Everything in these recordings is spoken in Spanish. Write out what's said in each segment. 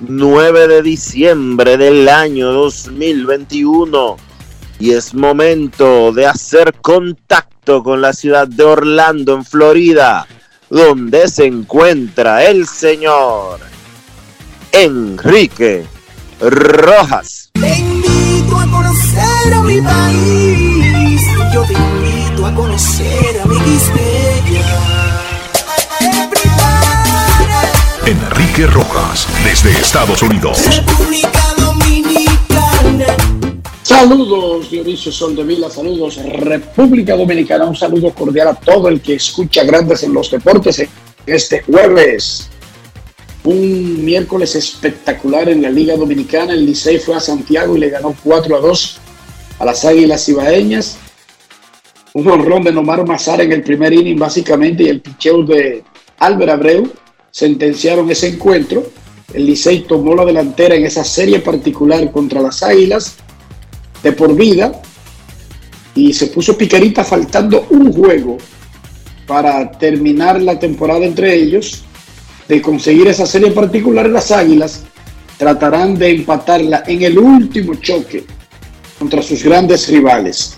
9 de diciembre del año 2021 y es momento de hacer contacto con la ciudad de Orlando, en Florida, donde se encuentra el señor Enrique Rojas. Te invito a conocer a mi país, yo te invito a conocer a mi Enrique Rojas, desde Estados Unidos. República Dominicana. Saludos, Dionisio Soldevila, saludos, República Dominicana. Un saludo cordial a todo el que escucha Grandes en los Deportes este jueves. Un miércoles espectacular en la Liga Dominicana. El Licey fue a Santiago y le ganó 4 a 2 a las Águilas Ibaeñas. Un honrón de Nomar Mazar en el primer inning, básicamente, y el picheo de Álvaro Abreu sentenciaron ese encuentro. El Licey tomó la delantera en esa serie particular contra las Águilas de por vida y se puso picarita faltando un juego para terminar la temporada entre ellos. De conseguir esa serie particular, las Águilas tratarán de empatarla en el último choque contra sus grandes rivales.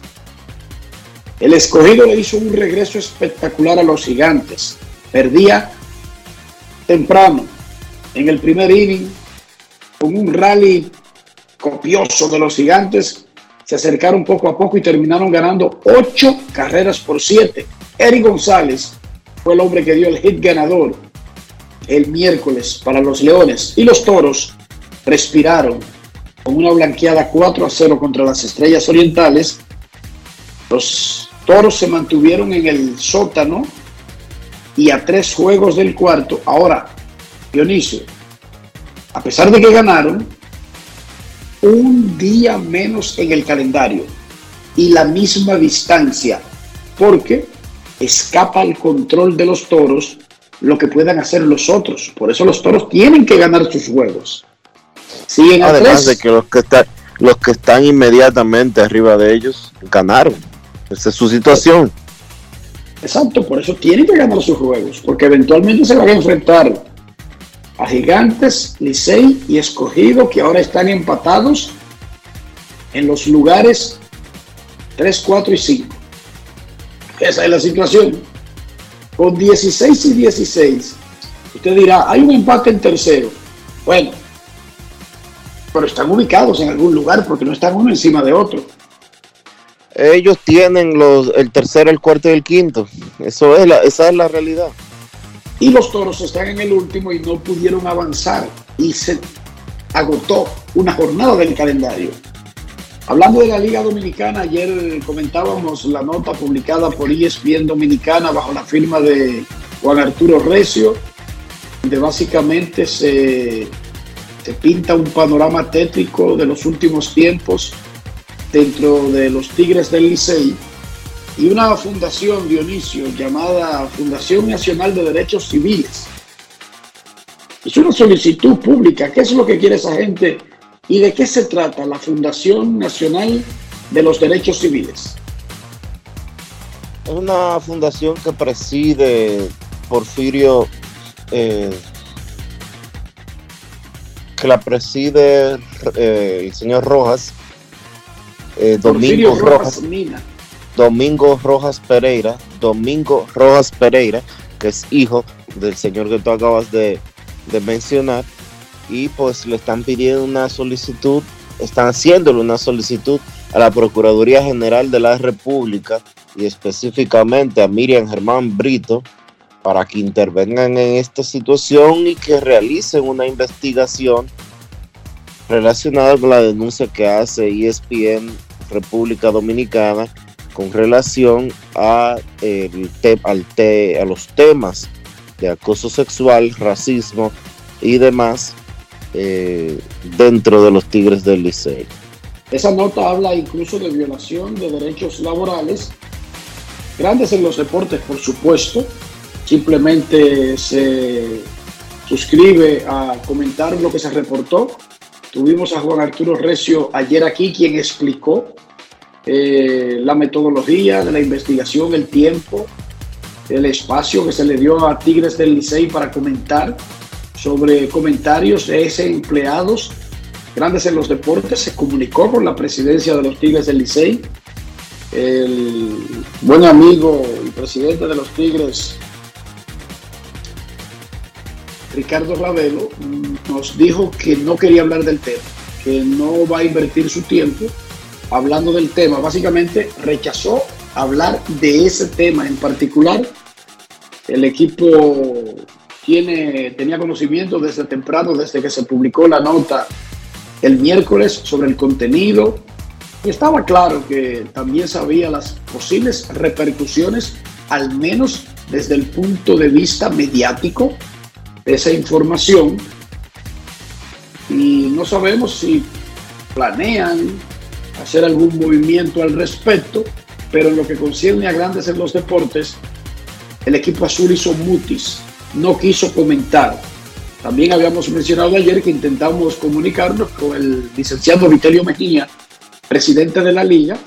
El escogido le hizo un regreso espectacular a los gigantes. Perdía temprano en el primer inning con un rally copioso de los gigantes. Se acercaron poco a poco y terminaron ganando ocho carreras por siete. Eric González fue el hombre que dio el hit ganador el miércoles para los Leones y los Toros respiraron con una blanqueada 4 a 0 contra las Estrellas Orientales. Los Toros se mantuvieron en el sótano y a tres juegos del cuarto. Ahora, Dionisio, a pesar de que ganaron, un día menos en el calendario y la misma distancia, porque escapa al control de los toros lo que puedan hacer los otros. Por eso los toros tienen que ganar sus juegos. Además de que los que, están, los que están inmediatamente arriba de ellos ganaron. Esa es su situación. Exacto, por eso tienen que ganar sus juegos, porque eventualmente se van a enfrentar a Gigantes, Licey y Escogido, que ahora están empatados en los lugares 3, 4 y 5. Esa es la situación. Con 16 y 16, usted dirá, hay un empate en tercero. Bueno, pero están ubicados en algún lugar porque no están uno encima de otro. Ellos tienen los, el tercero, el cuarto y el quinto. Eso es la, esa es la realidad. Y los toros están en el último y no pudieron avanzar. Y se agotó una jornada del calendario. Hablando de la Liga Dominicana, ayer comentábamos la nota publicada por ESPN Dominicana bajo la firma de Juan Arturo Recio, donde básicamente se, se pinta un panorama tétrico de los últimos tiempos dentro de los Tigres del Licey y una fundación, Dionisio, llamada Fundación Nacional de Derechos Civiles. Es una solicitud pública. ¿Qué es lo que quiere esa gente? ¿Y de qué se trata la Fundación Nacional de los Derechos Civiles? Es una fundación que preside Porfirio, eh, que la preside eh, el señor Rojas, eh, Domingo Rojas, Mina. Domingo Rojas Pereira, Domingo Rojas Pereira, que es hijo del señor que tú acabas de, de mencionar, y pues le están pidiendo una solicitud, están haciéndole una solicitud a la Procuraduría General de la República y específicamente a Miriam Germán Brito para que intervengan en esta situación y que realicen una investigación relacionada con la denuncia que hace ESPN República Dominicana con relación a, el te- al te- a los temas de acoso sexual, racismo y demás eh, dentro de los Tigres del Licey. Esa nota habla incluso de violación de derechos laborales, grandes en los deportes, por supuesto. Simplemente se suscribe a comentar lo que se reportó. Tuvimos a Juan Arturo Recio ayer aquí, quien explicó eh, la metodología de la investigación, el tiempo, el espacio que se le dio a Tigres del Licey para comentar sobre comentarios de ese empleados grandes en los deportes, se comunicó con la presidencia de los Tigres del Licey. El buen amigo y presidente de los Tigres, Ricardo Ravelo, mm, nos dijo que no quería hablar del tema, que no va a invertir su tiempo hablando del tema. Básicamente rechazó hablar de ese tema en particular. El equipo tiene, tenía conocimiento desde temprano, desde que se publicó la nota el miércoles sobre el contenido y estaba claro que también sabía las posibles repercusiones, al menos desde el punto de vista mediático esa información. Y no sabemos si planean hacer algún movimiento al respecto, pero en lo que concierne a grandes en los deportes, el equipo azul hizo mutis, no quiso comentar. También habíamos mencionado ayer que intentamos comunicarnos con el licenciado Vitelio Mejía, presidente de la liga,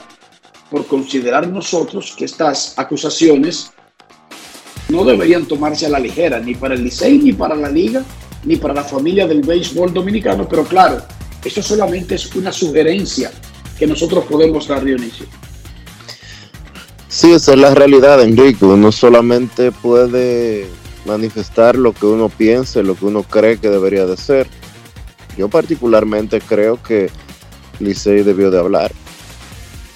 por considerar nosotros que estas acusaciones no deberían tomarse a la ligera, ni para el Licey, ni para la liga, ni para la familia del béisbol dominicano, pero claro, esto solamente es una sugerencia que nosotros podemos dar, Dionisio. Sí, esa es la realidad, Enrique. Uno solamente puede manifestar lo que uno piense, lo que uno cree que debería de ser. Yo particularmente creo que Licey debió de hablar.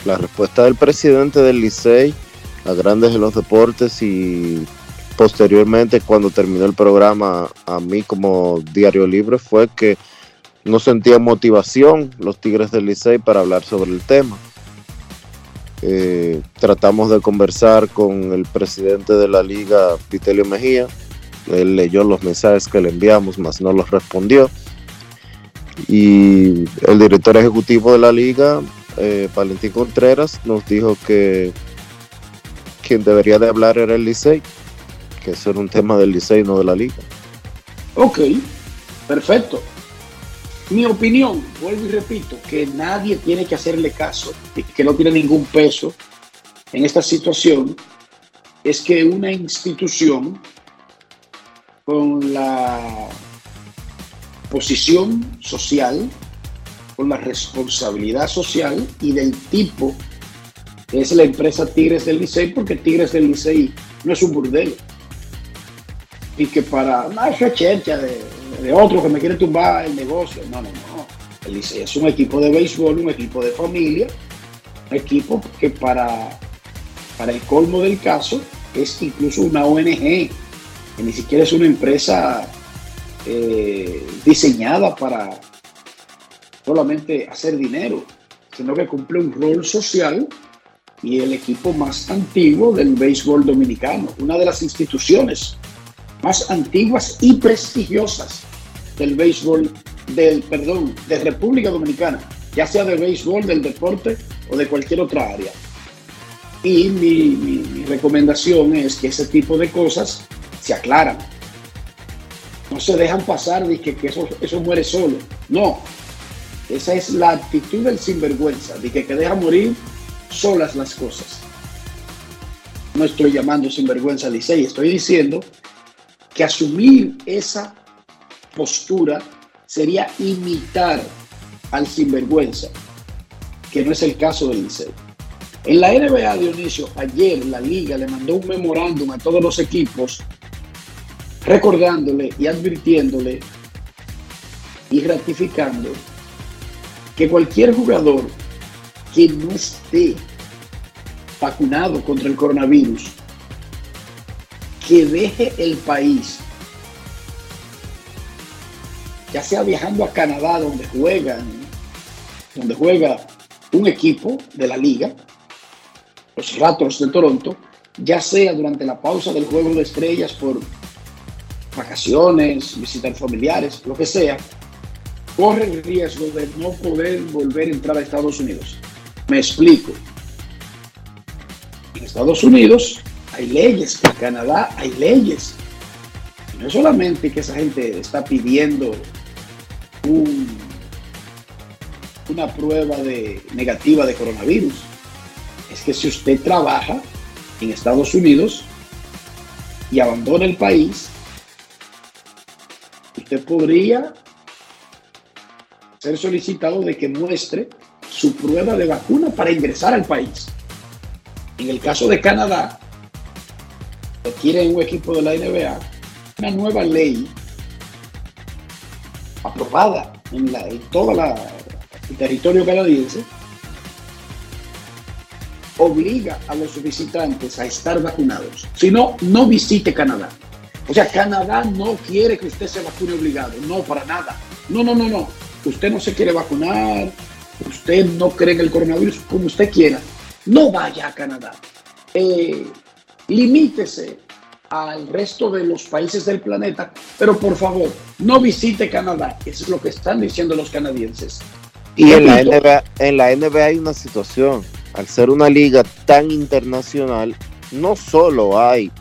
La respuesta del presidente del Licey a Grandes de los Deportes y posteriormente cuando terminó el programa a mí como diario libre fue que no sentía motivación los Tigres del Licey para hablar sobre el tema. Eh, tratamos de conversar con el presidente de la liga, Vitelio Mejía. Él leyó los mensajes que le enviamos, mas no los respondió. Y el director ejecutivo de la liga, eh, Valentín Contreras, nos dijo que quien debería de hablar era el Licey, que eso era un tema del Licey, no de la liga. Ok, perfecto. Mi opinión, vuelvo y repito, que nadie tiene que hacerle caso y que no tiene ningún peso en esta situación, es que una institución con la posición social, con la responsabilidad social y del tipo que es la empresa Tigres del Licey, porque Tigres del Licey no es un burdel. Y que para una chercha de, de otro que me quiere tumbar el negocio. No, no, no. El Licey es un equipo de béisbol, un equipo de familia, un equipo que para, para el colmo del caso es incluso una ONG, que ni siquiera es una empresa eh, diseñada para solamente hacer dinero. sino que cumple un rol social y el equipo más antiguo del béisbol dominicano, una de las instituciones más antiguas y prestigiosas del béisbol, del, perdón, de República Dominicana, ya sea del béisbol, del deporte o de cualquier otra área. Y mi, recomendación es que ese tipo de cosas se aclaran. No se dejan pasar de que, eso, eso muere solo. No. Esa es la actitud del sinvergüenza, de que, que deja morir solas las cosas. No estoy llamando sinvergüenza a Licey, estoy diciendo que asumir esa postura sería imitar al sinvergüenza, que no es el caso del Licey. En la NBA, Dionisio, ayer la liga le mandó un memorándum a todos los equipos recordándole y advirtiéndole y ratificando que cualquier jugador que no esté vacunado contra el coronavirus, que deje el país, ya sea viajando a Canadá donde juegan, donde juega un equipo de la liga, los Raptors de Toronto, ya sea durante la pausa del juego de estrellas por vacaciones, visitar familiares, lo que sea, corre el riesgo de no poder volver a entrar a Estados Unidos. Me explico. En Estados Unidos hay leyes, en Canadá hay leyes. no es solamente que esa gente está pidiendo una prueba de, negativa de coronavirus. Es que si usted trabaja en Estados Unidos y abandona el país, usted podría ser solicitado de que muestre su prueba de vacuna para ingresar al país. En el caso de Canadá, requiere un equipo de la NBA una nueva ley aprobada en, la, todo el territorio canadiense obliga a los visitantes a estar vacunados. Si no, no visite Canadá. O sea, Canadá no quiere que usted se vacune obligado. No, para nada. No, no, no, no. Usted no se quiere vacunar, usted no cree en el coronavirus, como usted quiera, no vaya a Canadá. Eh, limítese al resto de los países del planeta, pero por favor, no visite Canadá. Eso es lo que están diciendo los canadienses. Y en la, NBA, en la NBA hay una situación. Al ser una liga tan internacional, no solo hay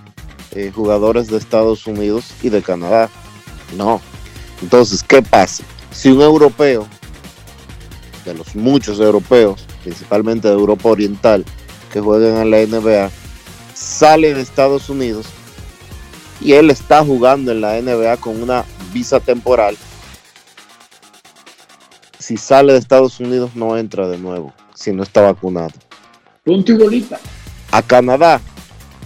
eh, jugadores de Estados Unidos y de Canadá. No. Entonces, ¿qué pasa? Si un europeo de los muchos europeos, principalmente de Europa Oriental, que juegan en la NBA, sale de Estados Unidos y él está jugando en la NBA con una visa temporal. Si sale de Estados Unidos no entra de nuevo, si no está vacunado. Punto y bolita. A Canadá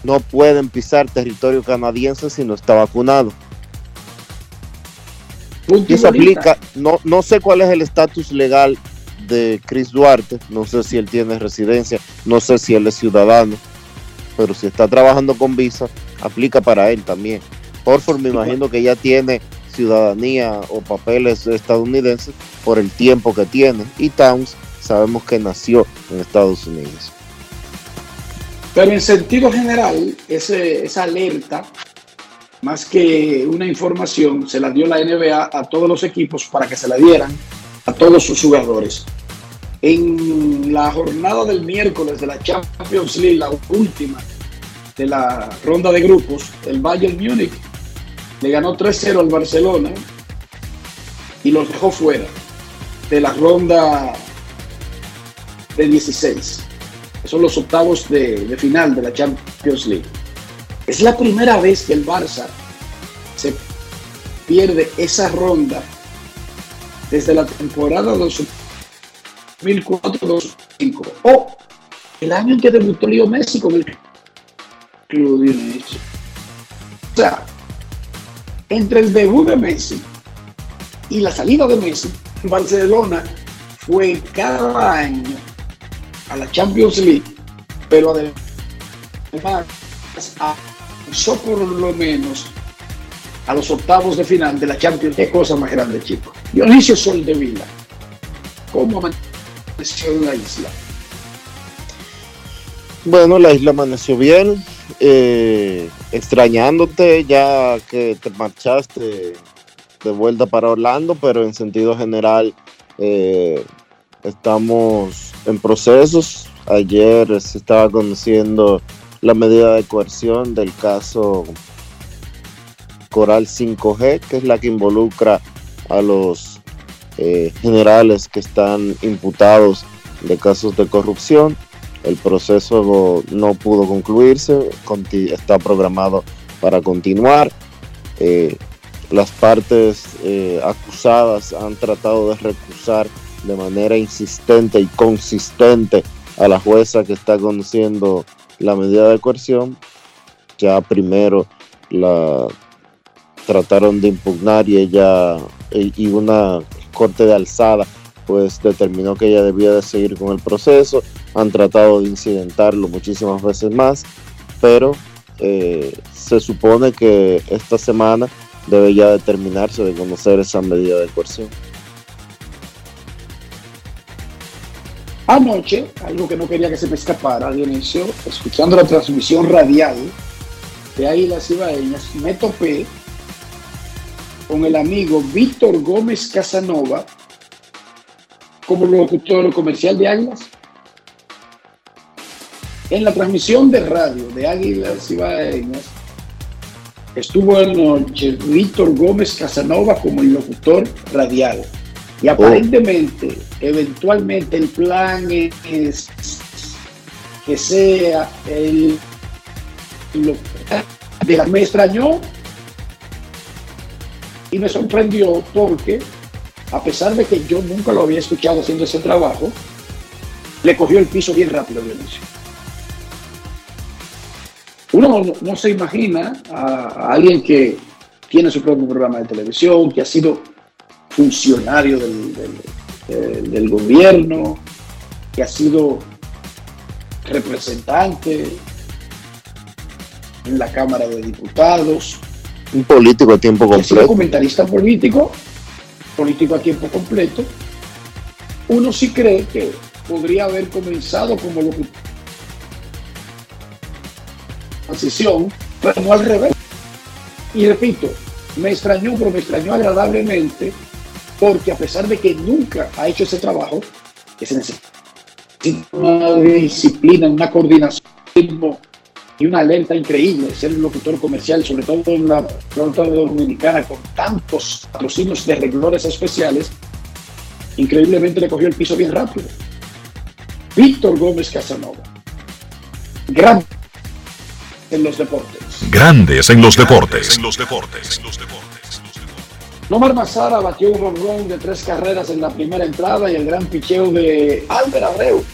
no pueden pisar territorio canadiense si no está vacunado. y eso aplica, no, no sé cuál es el estatus legal de Chris Duarte, no sé si él tiene residencia, no sé si él es ciudadano, pero si está trabajando con visa, aplica para él también. Orford me imagino que ya tiene ciudadanía o papeles estadounidenses por el tiempo que tiene y Towns sabemos que nació en Estados Unidos. Pero en sentido general, ese, esa alerta, más que una información, se la dio la NBA a todos los equipos para que se la dieran a todos sus jugadores. En la jornada del miércoles de la Champions League, la última de la ronda de grupos, el Bayern Múnich le ganó 3-0 al Barcelona y los dejó fuera de la ronda de 16. Son los octavos de, final de la Champions League. Es la primera vez que el Barça se pierde esa ronda desde la temporada 2004-2005 o el año en que debutó Leo Messi con el club O sea, entre el debut de Messi y la salida de Messi, Barcelona fue cada año a la Champions League, pero además avanzó por lo menos a los octavos de final de la Champions. Qué cosa más grande, chicos. Dionisio Sol de Vila. ¿Cómo en la isla? Bueno, la isla amaneció bien, eh, extrañándote ya que te marchaste de vuelta para Orlando, pero en sentido general eh, estamos en procesos. Ayer se estaba conociendo la medida de coerción del caso Coral 5G, que es la que involucra a los eh, generales que están imputados de casos de corrupción. El proceso no pudo concluirse, está programado para continuar. Eh, las partes eh, acusadas han tratado de recusar de manera insistente y consistente a la jueza que está conociendo la medida de coerción. Ya primero la trataron de impugnar y ella y una corte de alzada pues determinó que ella debía de seguir con el proceso. Han tratado de incidentarlo muchísimas veces más, pero eh, se supone que esta semana debe ya determinarse de conocer esa medida de coerción. Anoche, algo que no quería que se me escapara, Dionisio, escuchando la transmisión radial de Águilas Ibaeñas, me topé con el amigo Víctor Gómez Casanova como locutor comercial de Águilas. En la transmisión de radio de Águilas Ibaeñas estuvo anoche Víctor Gómez Casanova como el locutor radial. Y oh. aparentemente, eventualmente el plan es que sea el, de la me extrañó y me sorprendió porque a pesar de que yo nunca lo había escuchado haciendo ese trabajo, le cogió el piso bien rápido Dionisio. Uno no, se imagina a, alguien que tiene su propio programa de televisión, que ha sido funcionario del, gobierno, que ha sido representante en la Cámara de Diputados. Un político a tiempo completo. Un comentarista político, político a tiempo completo. Uno sí cree que podría haber comenzado como lo que transición, pero no al revés. Y repito, me extrañó, pero me extrañó agradablemente porque a pesar de que nunca ha hecho ese trabajo, que se necesita una disciplina, una coordinación y una alerta increíble, ser un locutor comercial, sobre todo en la frontera dominicana, con tantos patrocinios de reguladores especiales, increíblemente le cogió el piso bien rápido. Víctor Gómez Casanova, gran en los deportes. Grandes en los deportes. En los deportes. Nomar Mazara batió un ronrón de tres carreras en la primera entrada y el gran picheo de Albert Abreu.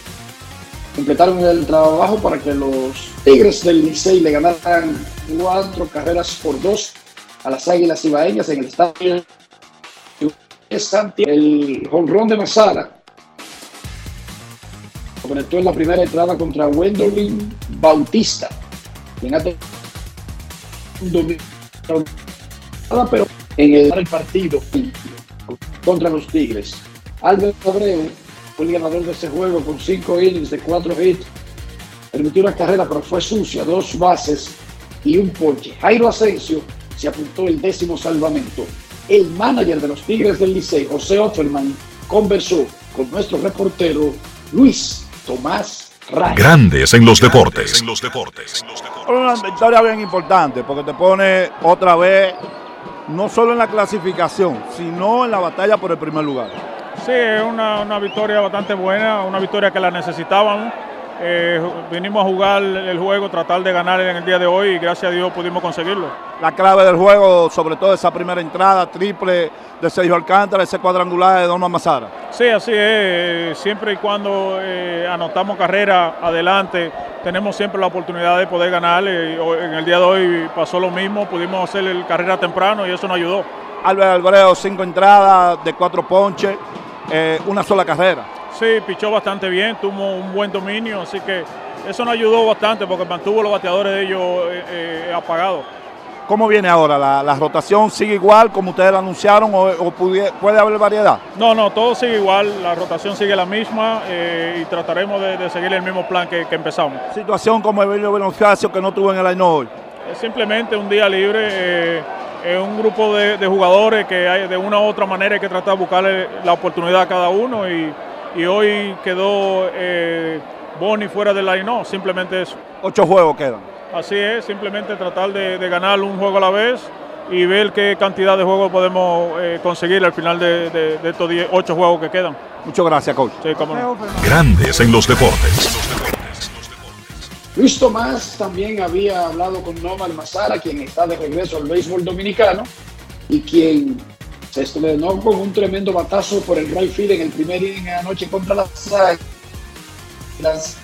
Completaron el trabajo para que los Tigres del Licey le ganaran cuatro carreras por dos a las Águilas Ibaeñas en el estadio. El jonrón de Mazara conectó en la primera entrada contra Wendolin Bautista, pero en el partido contra los Tigres. Albert Abreu fue el ganador de ese juego con cinco innings de cuatro hits. Permitió una carrera, pero fue sucia, dos bases y un ponche. Jairo Asensio se apuntó el décimo salvamento. El manager de los Tigres del Licey, José Offerman, conversó con nuestro reportero Luis Tomás Ray. Grandes en los deportes. En los deportes. Una victoria bien importante porque te pone otra vez no solo en la clasificación, sino en la batalla por el primer lugar. Sí, es una, una victoria bastante buena, una victoria que la necesitábamos. Eh, vinimos a jugar el juego, tratar de ganar en el día de hoy y gracias a Dios pudimos conseguirlo. La clave del juego, sobre todo esa primera entrada, triple de Sergio Alcántara, ese cuadrangular de Don Mazara. Sí, así es. Siempre y cuando eh, anotamos carrera adelante, tenemos siempre la oportunidad de poder ganar. en el día de hoy pasó lo mismo, pudimos hacer el carrera temprano y eso nos ayudó. Albert Albreo, cinco entradas de cuatro ponches, eh, una sola carrera. Sí, pichó bastante bien, tuvo un buen dominio, así que eso nos ayudó bastante porque mantuvo los bateadores de ellos eh, apagados. ¿Cómo viene ahora? ¿La, rotación sigue igual como ustedes lo anunciaron o, puede, haber variedad? No, no, todo sigue igual, la rotación sigue la misma y trataremos de, seguir el mismo plan que, empezamos. Situación como el Bello Bonifacio que no tuvo en el año hoy. Es simplemente un día libre es un grupo de, jugadores que hay, de una u otra manera hay que tratar de buscarle la oportunidad a cada uno y, hoy quedó eh, Boni fuera del line, no, simplemente eso. Ocho juegos quedan. Así es, simplemente tratar de, ganar un juego a la vez y ver qué cantidad de juegos podemos eh, conseguir al final de, estos ocho juegos que quedan. Muchas gracias, coach. Grandes en los deportes. Luis Tomás también había hablado con Nomar Mazara, quien está de regreso al béisbol dominicano y quien se estrenó con un tremendo batazo por el right field en el primer inning anoche contra las Águilas.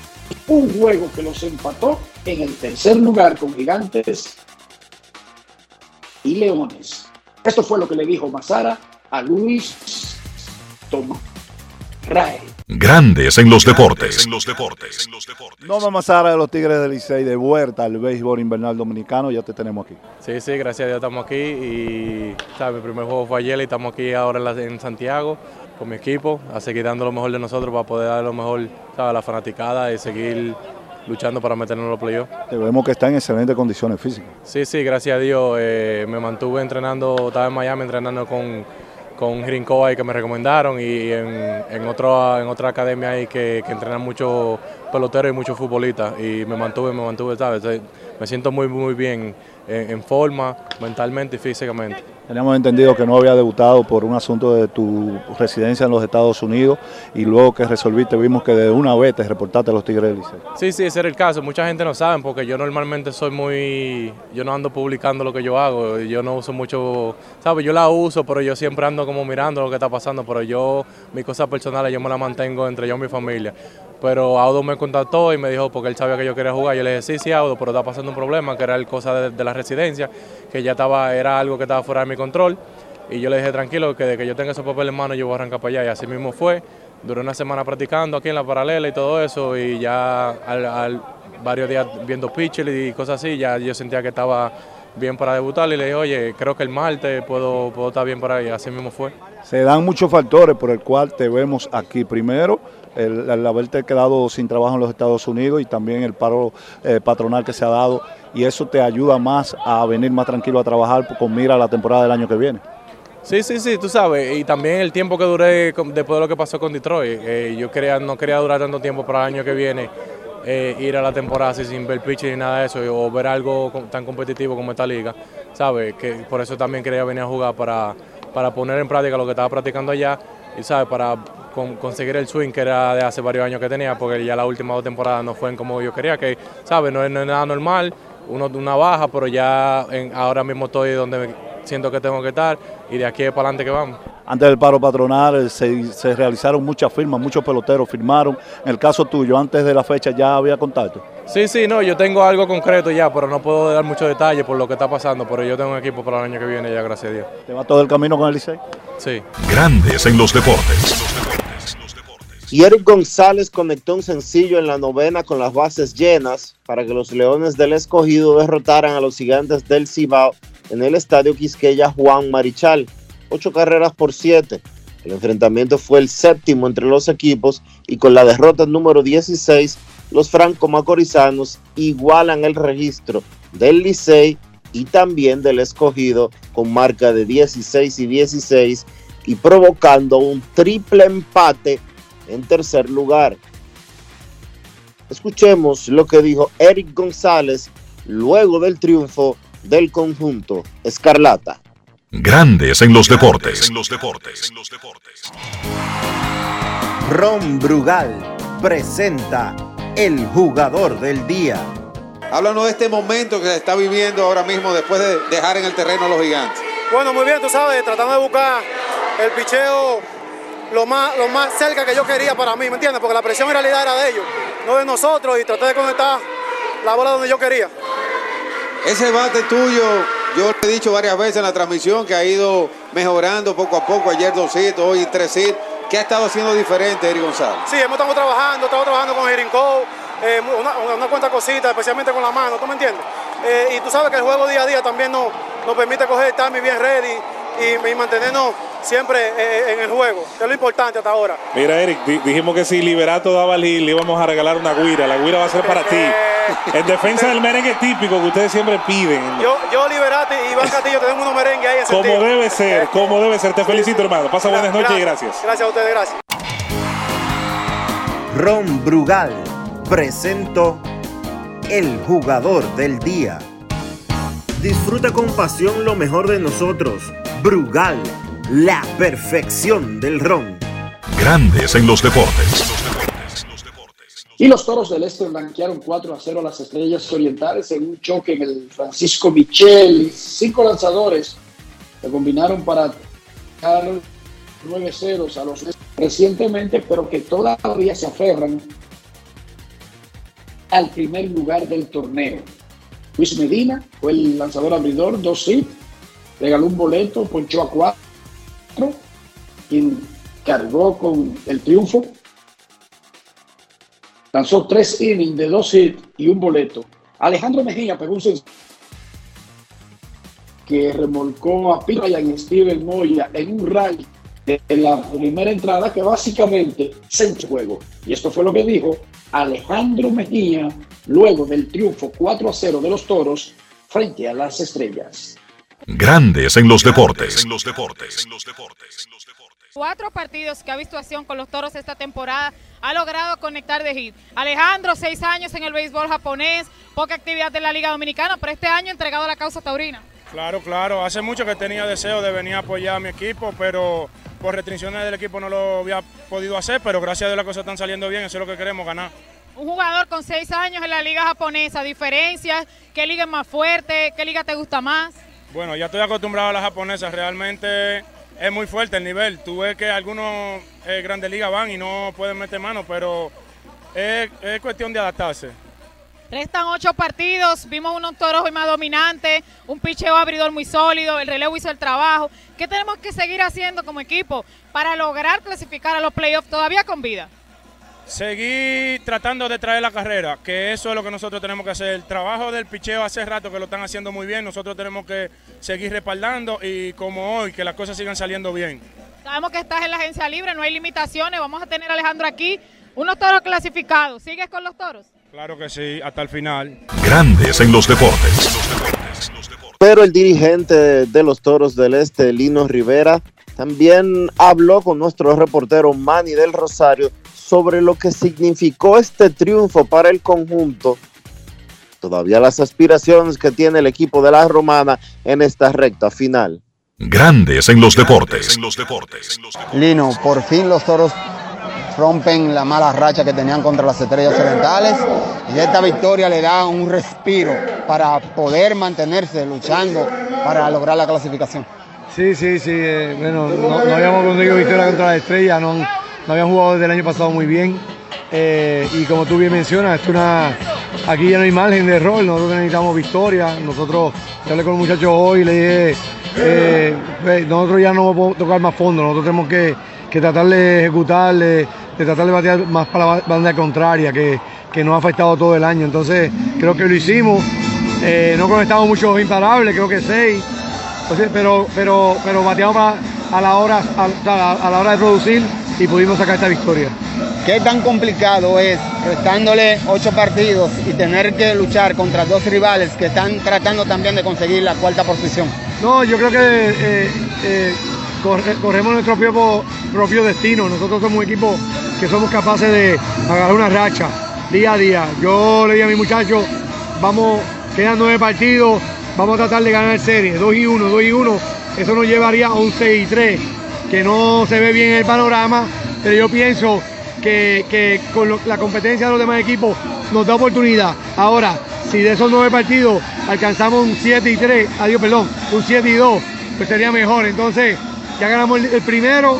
Un juego que los empató en el tercer lugar con Gigantes y Leones. Esto fue lo que le dijo Mazara a Luis Tomás. Grandes en los deportes. No vamos a de los Tigres del Licey de vuelta al béisbol invernal dominicano, ya te tenemos aquí. Sí, sí, gracias a Dios estamos aquí y ¿sabes? mi primer juego fue ayer y estamos aquí ahora en Santiago con mi equipo a seguir dando lo mejor de nosotros para poder dar lo mejor a la fanaticada y seguir luchando para meternos en los playoffs. Vemos que está en excelentes condiciones físicas. Sí, sí, gracias a Dios. Eh, me mantuve entrenando, estaba en Miami entrenando con con Grinco ahí que me recomendaron y en, en, otro, en otra academia ahí que, que entrenan muchos peloteros y muchos futbolistas y me mantuve, me mantuve, ¿sabes? Me siento muy, muy bien en, forma, mentalmente y físicamente. Teníamos entendido que no había debutado por un asunto de tu residencia en los Estados Unidos y luego que resolviste vimos que de una vez te reportaste a los Tigres Sí, sí, ese era el caso. Mucha gente no sabe porque yo normalmente soy muy... Yo no ando publicando lo que yo hago, yo no uso mucho... ¿Sabes? Yo la uso, pero yo siempre ando como mirando lo que está pasando, pero yo, mis cosas personales, yo me las mantengo entre yo y mi familia pero Audo me contactó y me dijo, porque él sabía que yo quería jugar, yo le dije, sí, sí, Audo, pero está pasando un problema, que era el cosa de, la residencia, que ya estaba, era algo que estaba fuera de mi control, y yo le dije, tranquilo, que de que yo tenga esos papeles en mano, yo voy a arrancar para allá, y así mismo fue, duré una semana practicando aquí en la paralela y todo eso, y ya al, varios días viendo pitches y cosas así, ya yo sentía que estaba bien para debutar. Y le dije, oye, creo que el martes puedo, puedo estar bien para ahí, así mismo fue. Se dan muchos factores por el cual te vemos aquí. Primero, el, haberte quedado sin trabajo en los Estados Unidos y también el paro eh, patronal que se ha dado y eso te ayuda más a venir más tranquilo a trabajar con mira a la temporada del año que viene. Sí, sí, sí, tú sabes, y también el tiempo que duré después de lo que pasó con Detroit, eh, yo quería, no quería durar tanto tiempo para el año que viene, eh, ir a la temporada sin ver pitch ni nada de eso, o ver algo tan competitivo como esta liga, ¿sabes? Que por eso también quería venir a jugar para, para poner en práctica lo que estaba practicando allá, y ¿sabes? Para conseguir el swing que era de hace varios años que tenía, porque ya la última dos temporadas no fueron como yo quería, que, ¿sabes? No es, nada normal, uno una baja, pero ya ahora mismo estoy donde siento que tengo que estar y de aquí para adelante que vamos. Antes del paro patronal se, se, realizaron muchas firmas, muchos peloteros firmaron. En el caso tuyo, antes de la fecha ya había contacto. Sí, sí, no, yo tengo algo concreto ya, pero no puedo dar muchos detalles por lo que está pasando, pero yo tengo un equipo para el año que viene ya, gracias a Dios. ¿Te va todo el camino con el Licey? Sí. Grandes en los deportes. Y Eric González conectó un sencillo en la novena con las bases llenas para que los Leones del Escogido derrotaran a los Gigantes del Cibao en el Estadio Quisqueya Juan Marichal. Ocho carreras por siete. El enfrentamiento fue el séptimo entre los equipos y con la derrota número 16, los franco-macorizanos igualan el registro del Licey y también del Escogido con marca de 16 y 16 y provocando un triple empate en tercer lugar. Escuchemos lo que dijo Eric González luego del triunfo del conjunto Escarlata. Grandes en los deportes. En los deportes. Ron Brugal presenta el jugador del día. Háblanos de este momento que se está viviendo ahora mismo después de dejar en el terreno a los gigantes. Bueno, muy bien, tú sabes, tratando de buscar el picheo lo más, lo más cerca que yo quería para mí, ¿me entiendes? Porque la presión en realidad era de ellos, no de nosotros, y traté de conectar la bola donde yo quería. Ese bate tuyo, yo le he dicho varias veces en la transmisión que ha ido mejorando poco a poco, ayer dos hits, hoy tres hits. ¿Qué ha estado haciendo diferente, Eric González? Sí, hemos trabajando, estamos trabajando con Jerincó, eh, una, una, cuanta cosita, especialmente con la mano, ¿tú me entiendes? eh, y tú sabes que el juego día a día también nos, nos permite coger el timing bien ready y, y mantenernos siempre eh, en el juego, que es lo importante hasta ahora. Mira, Eric, di- dijimos que si Liberato daba li- le íbamos a regalar una guira. La guira va a ser para ti. En defensa del merengue típico que ustedes siempre piden. Yo, yo Liberati y Iván Castillo tenemos unos merengue ahí en Como sentido. debe ser, como debe ser. Te felicito, hermano. Pasa buenas noches y gracias. Gracias a ustedes, gracias. Ron Brugal presentó el jugador del día. Disfruta con pasión lo mejor de nosotros. Brugal, la perfección del ron. Grandes en los deportes. Y los toros del este blanquearon 4 a 0 a las estrellas orientales en un choque en el Francisco Michel. Cinco lanzadores se combinaron para dar 9 ceros a los recientemente, pero que todavía se aferran al primer lugar del torneo. Luis Medina fue el lanzador abridor, dos hits, regaló un boleto, ponchó a cuatro, quien cargó con el triunfo lanzó tres innings de dos hits y un boleto. Alejandro Mejía pegó un que remolcó a Ryan y Steven Moya en un rally de la primera entrada que básicamente se juego. Y esto fue lo que dijo Alejandro Mejía luego del triunfo 4 a 0 de los toros frente a las estrellas. Grandes en los deportes. Cuatro partidos que ha visto acción con los toros esta temporada, ha logrado conectar de hit. Alejandro, seis años en el béisbol japonés, poca actividad en la Liga Dominicana, pero este año entregado a la causa taurina. Claro, claro. Hace mucho que tenía deseo de venir a apoyar a mi equipo, pero por restricciones del equipo no lo había podido hacer, pero gracias a Dios las cosas están saliendo bien, eso es lo que queremos, ganar. Un jugador con seis años en la Liga japonesa, diferencias, ¿qué liga es más fuerte? ¿Qué liga te gusta más? Bueno, ya estoy acostumbrado a las japonesas, realmente es muy fuerte el nivel. Tú ves que algunos eh, grandes ligas van y no pueden meter mano, pero es, es cuestión de adaptarse. Restan ocho partidos, vimos unos toros hoy más dominantes, un picheo abridor muy sólido, el relevo hizo el trabajo. ¿Qué tenemos que seguir haciendo como equipo para lograr clasificar a los playoffs todavía con vida? Seguir tratando de traer la carrera, que eso es lo que nosotros tenemos que hacer. El trabajo del picheo hace rato que lo están haciendo muy bien, nosotros tenemos que seguir respaldando y como hoy, que las cosas sigan saliendo bien. Sabemos que estás en la agencia libre, no hay limitaciones, vamos a tener a Alejandro aquí, unos toros clasificados. ¿Sigues con los toros? Claro que sí, hasta el final. Grandes en los deportes. Pero el dirigente de los Toros del Este, Lino Rivera, también habló con nuestro reportero Manny del Rosario sobre lo que significó este triunfo para el conjunto. Todavía las aspiraciones que tiene el equipo de la Romana en esta recta final. Grandes en los deportes. Lino, por fin los toros rompen la mala racha que tenían contra las estrellas orientales y esta victoria le da un respiro para poder mantenerse luchando para lograr la clasificación. Sí, sí, sí. eh, bueno, no, no habíamos conseguido victoria contra la estrella, no, no habían jugado desde el año pasado muy bien. eh, y como tú bien mencionas, esto es una, aquí ya no hay margen de error, nosotros necesitamos victoria. Nosotros, yo hablé con los muchachos hoy y le dije, eh, nosotros ya no podemos tocar más fondo, nosotros tenemos que, que tratar de ejecutar, de, tratar de batear más para la banda contraria, que, que nos ha afectado todo el año. Entonces, creo que lo hicimos. Eh, no conectamos muchos imparables, creo que seis. Pero, pero, pero bateamos a, a la hora, a la hora de producir y pudimos sacar esta victoria. ¿Qué tan complicado es restándole ocho partidos y tener que luchar contra dos rivales que están tratando también de conseguir la cuarta posición? No, yo creo que eh, eh, corre- corremos nuestro propio, propio destino. Nosotros somos un equipo que somos capaces de agarrar una racha día a día. Yo le dije a mi muchacho, vamos, quedan nueve partidos, vamos a tratar de ganar serie, 2 y 1, 2 y 1. Eso nos llevaría a un 6 y 3, que no se ve bien en el panorama, pero yo pienso que, que con la competencia de los demás equipos nos da oportunidad. Ahora, si de esos nueve partidos alcanzamos un 7 y 3, adiós, perdón, un 7 y 2, pues sería mejor. Entonces, ya ganamos el, el primero,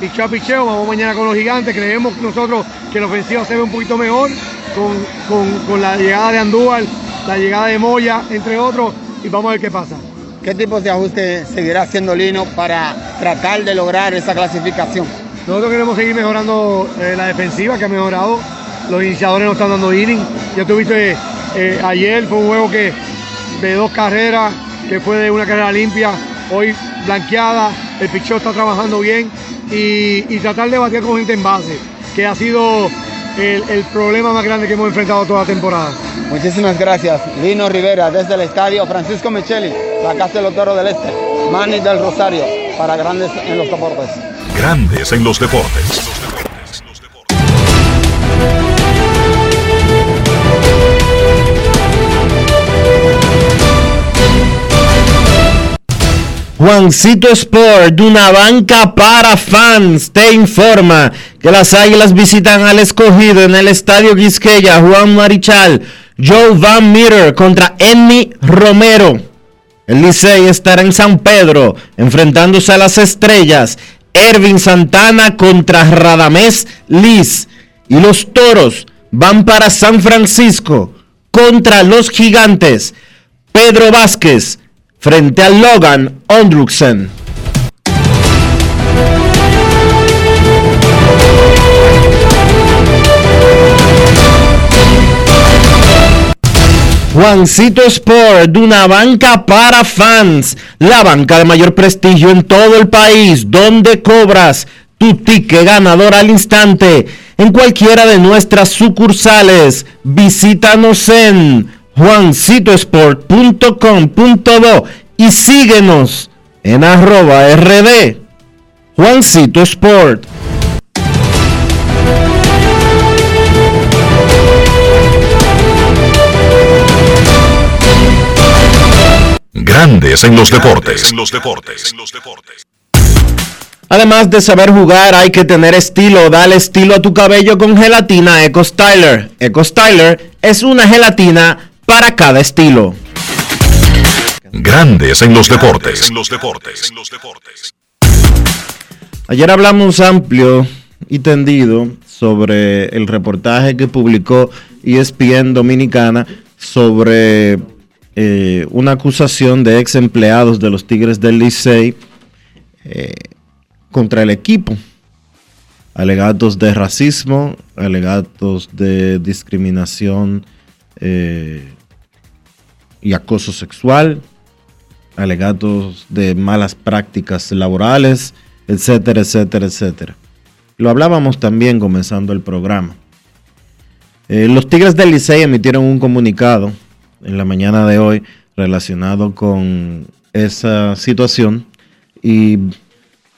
picheo a picheo, vamos mañana con los gigantes, creemos nosotros que la ofensiva se ve un poquito mejor con, con- con la llegada de Andúbal, la llegada de Moya, entre otros, y vamos a ver qué pasa. ¿Qué tipos de ajustes seguirá haciendo Lino para tratar de lograr esa clasificación? Nosotros queremos seguir mejorando eh, la defensiva que ha mejorado. Los iniciadores no están dando inning. Ya tuviste Eh, ayer fue un juego que de dos carreras, que fue de una carrera limpia, hoy blanqueada, el picheo está trabajando bien y, y tratar de batir con gente en base, que ha sido el, el problema más grande que hemos enfrentado toda la temporada. Muchísimas gracias. Lino Rivera desde el estadio Francisco Micheli, la Casa de los Toros del Este. Manny del Rosario para Grandes en los Deportes. Grandes en los deportes. Juancito Sport, de una banca para fans, te informa que las Águilas visitan al escogido en el Estadio Quisqueya, Juan Marichal, Joe Van Meter contra Emmy Romero. El Licey estará en San Pedro, enfrentándose a las estrellas, Ervin Santana contra Radamés Liz. Y los Toros van para San Francisco contra los Gigantes, Pedro Vázquez frente a Logan Ondruksen. Juancito Sport, una banca para fans, la banca de mayor prestigio en todo el país, donde cobras tu ticket ganador al instante en cualquiera de nuestras sucursales. Visítanos en juancitosport.com.do y síguenos en arroba rd Juancito Sport. Grandes en los deportes. En los deportes. Además de saber jugar, hay que tener estilo. Dale estilo a tu cabello con gelatina Eco Styler. Eco Styler es una gelatina para cada estilo. Grandes en los deportes. En los deportes. Ayer hablamos amplio y tendido sobre el reportaje que publicó ESPN Dominicana sobre eh, una acusación de ex empleados de los Tigres del Licey eh, contra el equipo. Alegatos de racismo, alegatos de discriminación eh, y acoso sexual, alegatos de malas prácticas laborales, etcétera, etcétera, etcétera. Lo hablábamos también comenzando el programa. Eh, los Tigres del Licey emitieron un comunicado en la mañana de hoy relacionado con esa situación y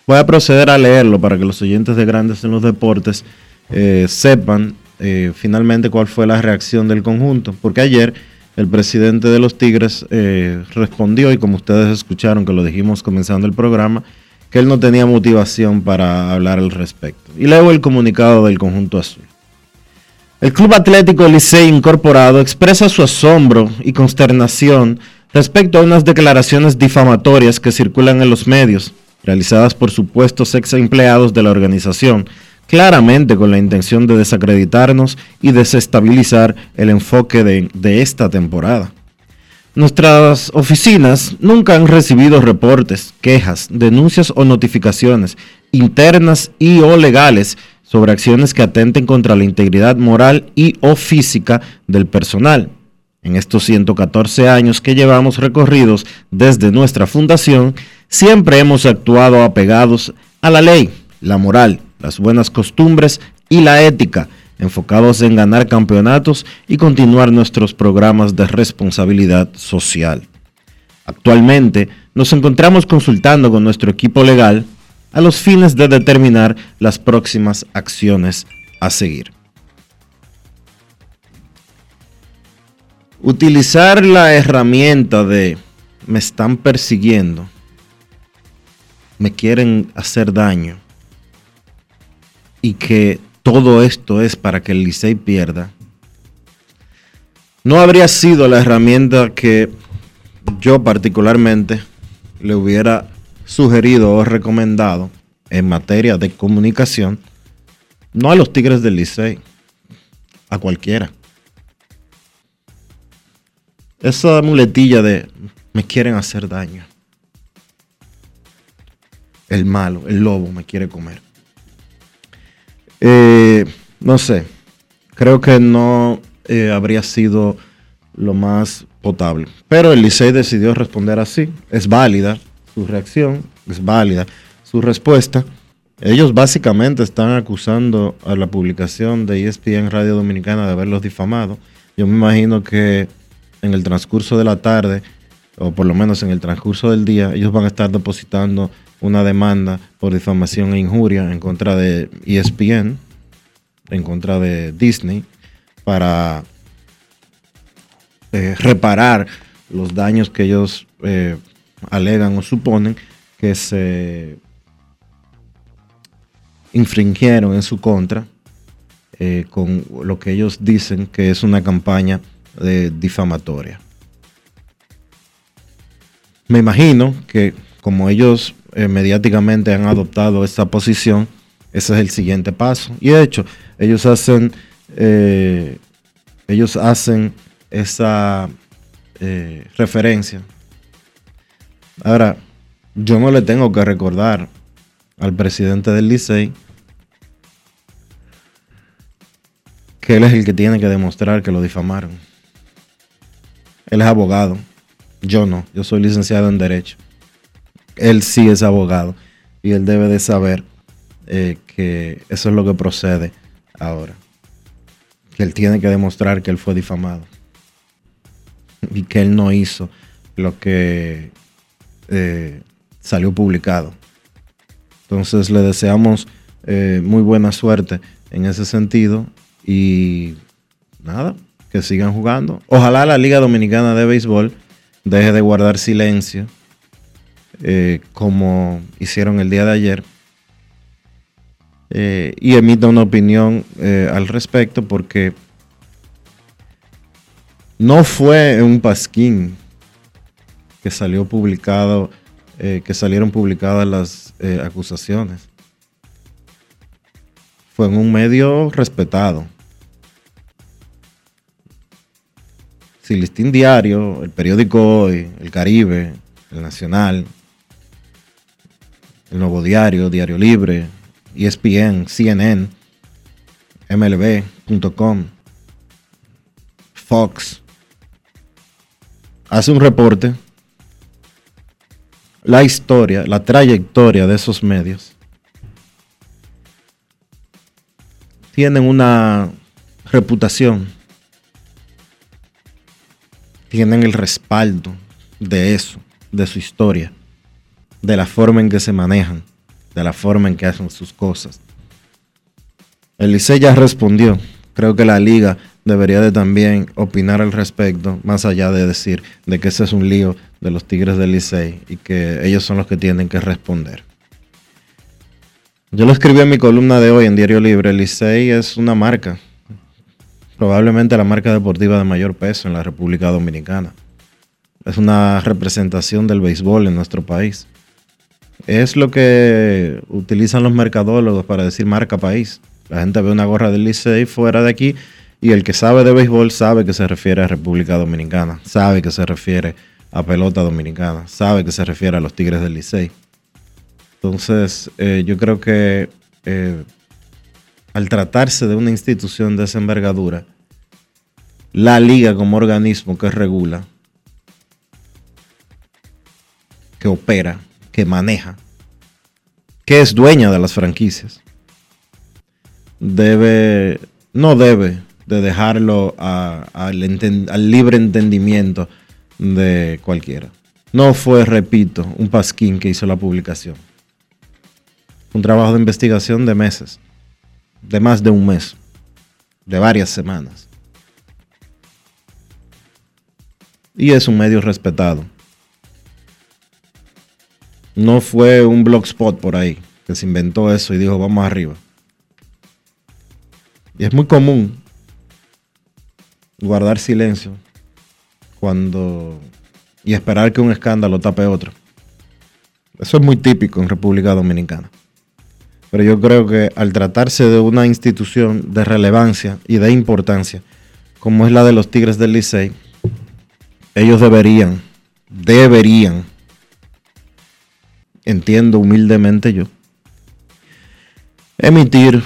voy a proceder a leerlo para que los oyentes de Grandes en los Deportes eh, sepan eh, finalmente cuál fue la reacción del conjunto, porque ayer el presidente de los Tigres eh, respondió y como ustedes escucharon que lo dijimos comenzando el programa, que él no tenía motivación para hablar al respecto. Y leo el comunicado del conjunto azul. El Club Atlético Licey Incorporado expresa su asombro y consternación respecto a unas declaraciones difamatorias que circulan en los medios, realizadas por supuestos ex empleados de la organización, claramente con la intención de desacreditarnos y desestabilizar el enfoque de, esta temporada. Nuestras oficinas nunca han recibido reportes, quejas, denuncias o notificaciones internas y o legales sobre acciones que atenten contra la integridad moral y o física del personal. En estos 114 años que llevamos recorridos desde nuestra fundación, siempre hemos actuado apegados a la ley, la moral, las buenas costumbres y la ética, enfocados en ganar campeonatos y continuar nuestros programas de responsabilidad social. Actualmente nos encontramos consultando con nuestro equipo legal a los fines de determinar las próximas acciones a seguir. Utilizar la herramienta de me están persiguiendo, me quieren hacer daño y que todo esto es para que el Licey pierda, no habría sido la herramienta que yo particularmente le hubiera sugerido o recomendado en materia de comunicación, no a los Tigres del Licey, a cualquiera. Esa muletilla de me quieren hacer daño. El malo, el lobo me quiere comer. Eh, no sé, creo que no eh, habría sido lo más potable. Pero el Licey decidió responder así. Es válida su reacción, es válida su respuesta. Ellos básicamente están acusando a la publicación de ESPN Radio Dominicana de haberlos difamado. Yo me imagino que en el transcurso de la tarde, o por lo menos en el transcurso del día, ellos van a estar depositando una demanda por difamación e injuria en contra de ESPN, en contra de Disney, para eh, reparar los daños que ellos eh, alegan o suponen que se infringieron en su contra eh, con lo que ellos dicen que es una campaña de difamatoria. Me imagino que como ellos eh, mediáticamente han adoptado esta posición, ese es el siguiente paso. Y de hecho, ellos hacen, eh, ellos hacen esa referencia. Ahora, yo no le tengo que recordar al presidente del Licey que él es el que tiene que demostrar que lo difamaron. Él es abogado, yo no, yo soy licenciado en Derecho. Él sí es abogado y él debe de saber eh, que eso es lo que procede ahora. Que él tiene que demostrar que él fue difamado y que él no hizo lo que eh, salió publicado. Entonces le deseamos eh, muy buena suerte en ese sentido y nada, que sigan jugando. Ojalá la Liga Dominicana de Béisbol deje de guardar silencio eh, como hicieron el día de ayer eh, y emita una opinión eh, al respecto porque no fue un pasquín que salió publicado, que salieron publicadas las acusaciones. Fue en un medio respetado. Si Listín Diario, el periódico Hoy, el Caribe, el Nacional, el Nuevo Diario, Diario Libre, ESPN, CNN, MLB.com, Fox, hace un reporte, la historia, la trayectoria de esos medios, tienen una reputación. Tienen el respaldo de eso, de su historia, de la forma en que se manejan, de la forma en que hacen sus cosas. El ya respondió. Creo que la liga debería de también opinar al respecto, más allá de decir de que ese es un lío de los Tigres del Licey y que ellos son los que tienen que responder. Yo lo escribí en mi columna de hoy en Diario Libre. Licey es una marca, probablemente la marca deportiva de mayor peso en la República Dominicana. Es una representación del béisbol en nuestro país. Es lo que utilizan los mercadólogos para decir marca país. La gente ve una gorra del Licey fuera de aquí y el que sabe de béisbol sabe que se refiere a República Dominicana, sabe que se refiere a pelota dominicana, sabe que se refiere a los Tigres del Licey. Entonces, eh, yo creo que eh, al tratarse de una institución de esa envergadura, la liga como organismo que regula, que opera, que maneja, que es dueña de las franquicias, debe, no debe de dejarlo al libre entendimiento de cualquiera. No fue, repito, un pasquín que hizo la publicación. Un trabajo de investigación de meses, de más de un mes, de varias semanas. y es un medio respetado. No fue un blogspot por ahí que se inventó eso y dijo vamos arriba. Y es muy común guardar silencio cuando y esperar que un escándalo tape otro. Eso es muy típico en República Dominicana. Pero yo creo que al tratarse de una institución de relevancia y de importancia, como es la de los Tigres del Licey, ellos deberían, deberían, entiendo humildemente yo, emitir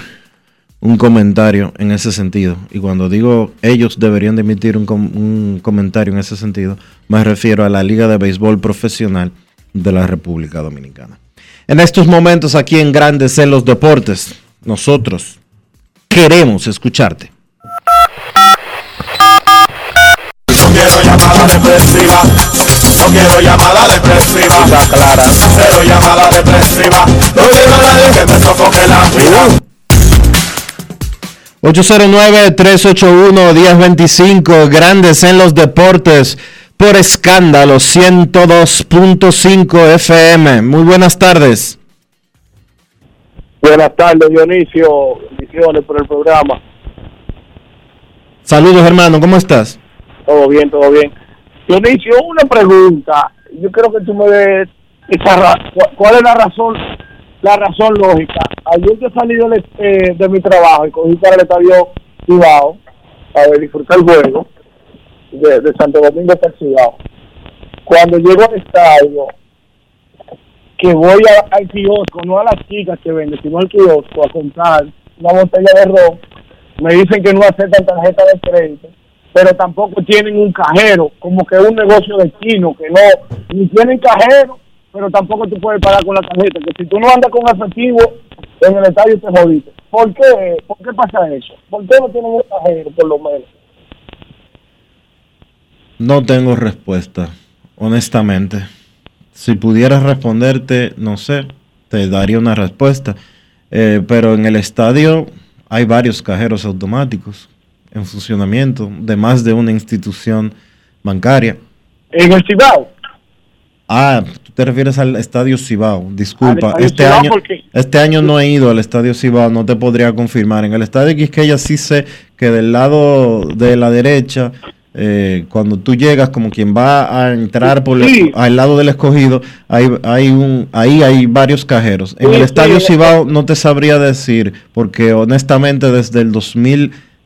un comentario en ese sentido. Y cuando digo ellos deberían de emitir un, com- un comentario en ese sentido, me refiero a la Liga de Béisbol Profesional de la República Dominicana. En estos momentos aquí en Grandes en los Deportes, nosotros queremos escucharte. Quiero quiero llamada depresiva. clara. Cero llamada depresiva. No quiero a nadie que me sofoque la vida. 809-381-1025, Grandes en los Deportes, por escándalo 102.5 FM. Muy buenas tardes. Buenas tardes, Dionisio. Bendiciones por el programa. Saludos hermano, ¿cómo estás? Todo bien, todo bien. Dionisio, una pregunta. Yo creo que tú me des esa ¿Cuál es la razón, la razón lógica? Ayer que salí del, eh, de mi trabajo y cogí para el estadio Cibao para disfrutar el juego de, de Santo Domingo hasta el Cibao. Cuando llego al estadio, que voy al kiosco, no a las chicas que venden, sino al kiosco a comprar una botella de ron, me dicen que no aceptan tarjeta de crédito, pero tampoco tienen un cajero, como que un negocio de chino, que no, ni tienen cajero, pero tampoco tú puedes pagar con la tarjeta, que si tú no andas con efectivo en el estadio te jodiste. ¿Por qué? ¿Por qué pasa eso? ¿Por qué no tienen un cajero, por lo menos? No tengo respuesta, honestamente. Si pudieras responderte, no sé, te daría una respuesta. Eh, pero en el estadio hay varios cajeros automáticos en funcionamiento de más de una institución bancaria. En el Cibao. Ah, tú te refieres al Estadio Cibao. Disculpa, Estadio este Cibao, año, este año no he ido al Estadio Cibao, no te podría confirmar. En el Estadio Quisqueya sí sé que del lado de la derecha, eh, cuando tú llegas como quien va a entrar por el- Sí. al lado del escogido, hay, hay un, ahí hay varios cajeros. En Sí, el Estadio Cibao no te sabría decir, porque honestamente desde el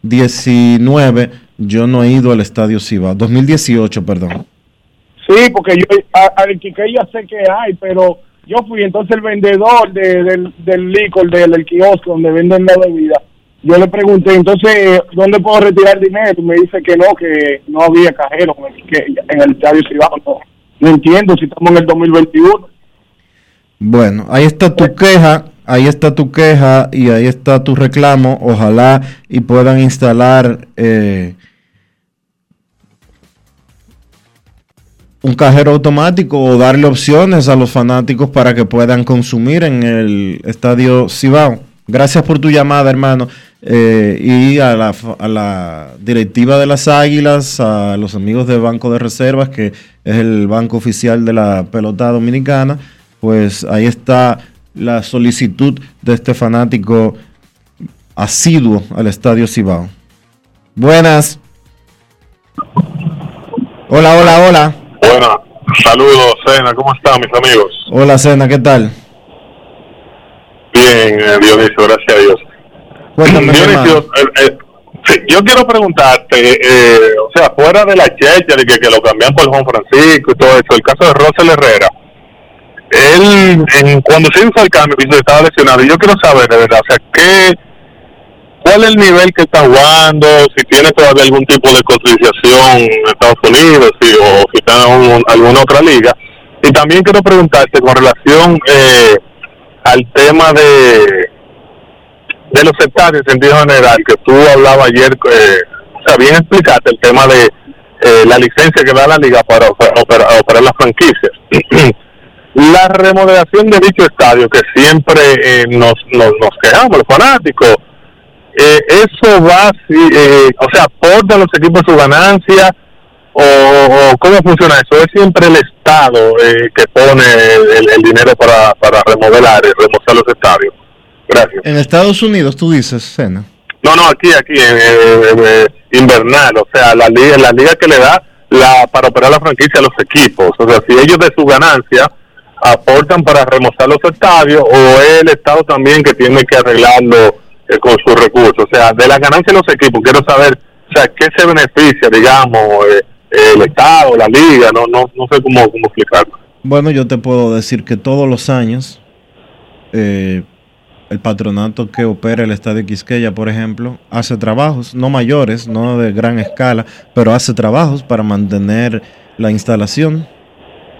2019 yo no he ido al Estadio Cibao. 2018, perdón. Sí, porque yo al Quiqueya sé que hay, pero yo fui entonces el vendedor de- del, del licor, del, del kiosco donde venden la bebida. Yo le pregunté, entonces, ¿dónde puedo retirar dinero? Y me dice que no, que no había cajero en el, Quiqueya, en el estadio Cibao. No, no entiendo si estamos en el 2021. Bueno, ahí está tu queja, ahí está tu queja y ahí está tu reclamo. Ojalá y puedan instalar eh, un cajero automático o darle opciones a los fanáticos para que puedan consumir en el estadio Cibao. Gracias por tu llamada, hermano. Eh, y a la, a la directiva de las Águilas, a los amigos del Banco de Reservas, que es el banco oficial de la pelota dominicana, pues ahí está la solicitud de este fanático asiduo al estadio Cibao. Buenas. Hola, hola, hola. Buenas, saludos, Cena, ¿cómo están mis amigos? Hola, Cena, ¿qué tal? Bien, eh, Dionisio, gracias a Dios. Cuéntame, Dionisio, eh, eh, sí, yo quiero preguntarte, eh, o sea, fuera de la checha, de que, que lo cambian por Juan Francisco y todo eso, el caso de Rosel Herrera, él, en, cuando se hizo el cambio, estaba lesionado, y yo quiero saber, de verdad, o sea, ¿qué, ¿cuál es el nivel que está jugando? Si tiene todavía algún tipo de cotización en Estados Unidos, si, o si está en un- alguna otra liga. Y también quiero preguntarte con relación eh, al tema de de los estadios en sentido general, que tú hablabas ayer, eh, o sea, bien explicaste el tema de eh, la licencia que da la liga para oper- operar, operar las franquicias. la remodelación de dicho estadio, que siempre eh, nos, nos, nos quejamos, los fanáticos, eh, eso va, eh, o sea, aporta a los equipos su ganancia, o, o cómo funciona eso, es siempre el Estado eh, que pone el, dinero para, para remodelar y remozar los estadios. Gracias. En Estados Unidos, tú dices, Cena. No, no, aquí, aquí, en invernal, o sea, la liga, la liga que le da la para operar la franquicia a los equipos. O sea, si ellos de su ganancia aportan para remozar los estadios, o es el Estado también que tiene que arreglarlo eh, con sus recursos. O sea, de la ganancia de los equipos, quiero saber, o sea, qué se beneficia, digamos, eh, el Estado, la liga, no, no, no sé cómo, cómo explicarlo. Bueno, yo te puedo decir que todos los años, eh, el patronato que opera el Estadio Quisqueya, por ejemplo, hace trabajos, no mayores, no de gran escala, pero hace trabajos para mantener la instalación.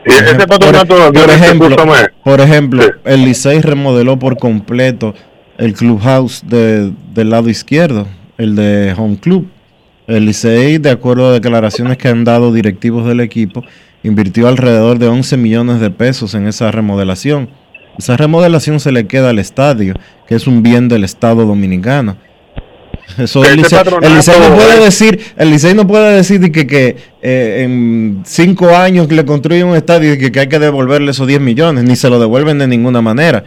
Y ese patronato, por, ejemplo, por ejemplo el Licey remodeló por completo el clubhouse de- del lado izquierdo, el de Home Club. El Licey, de acuerdo a declaraciones que han dado directivos del equipo, invirtió alrededor de 11 millones de pesos en esa remodelación. Esa remodelación se le queda al estadio, que es un bien del Estado dominicano. Eso el Licey, el Licey no puede decir, el Licey no puede decir de que, que eh, en cinco años le construyen un estadio y que, que hay que devolverle esos 10 millones, ni se lo devuelven de ninguna manera.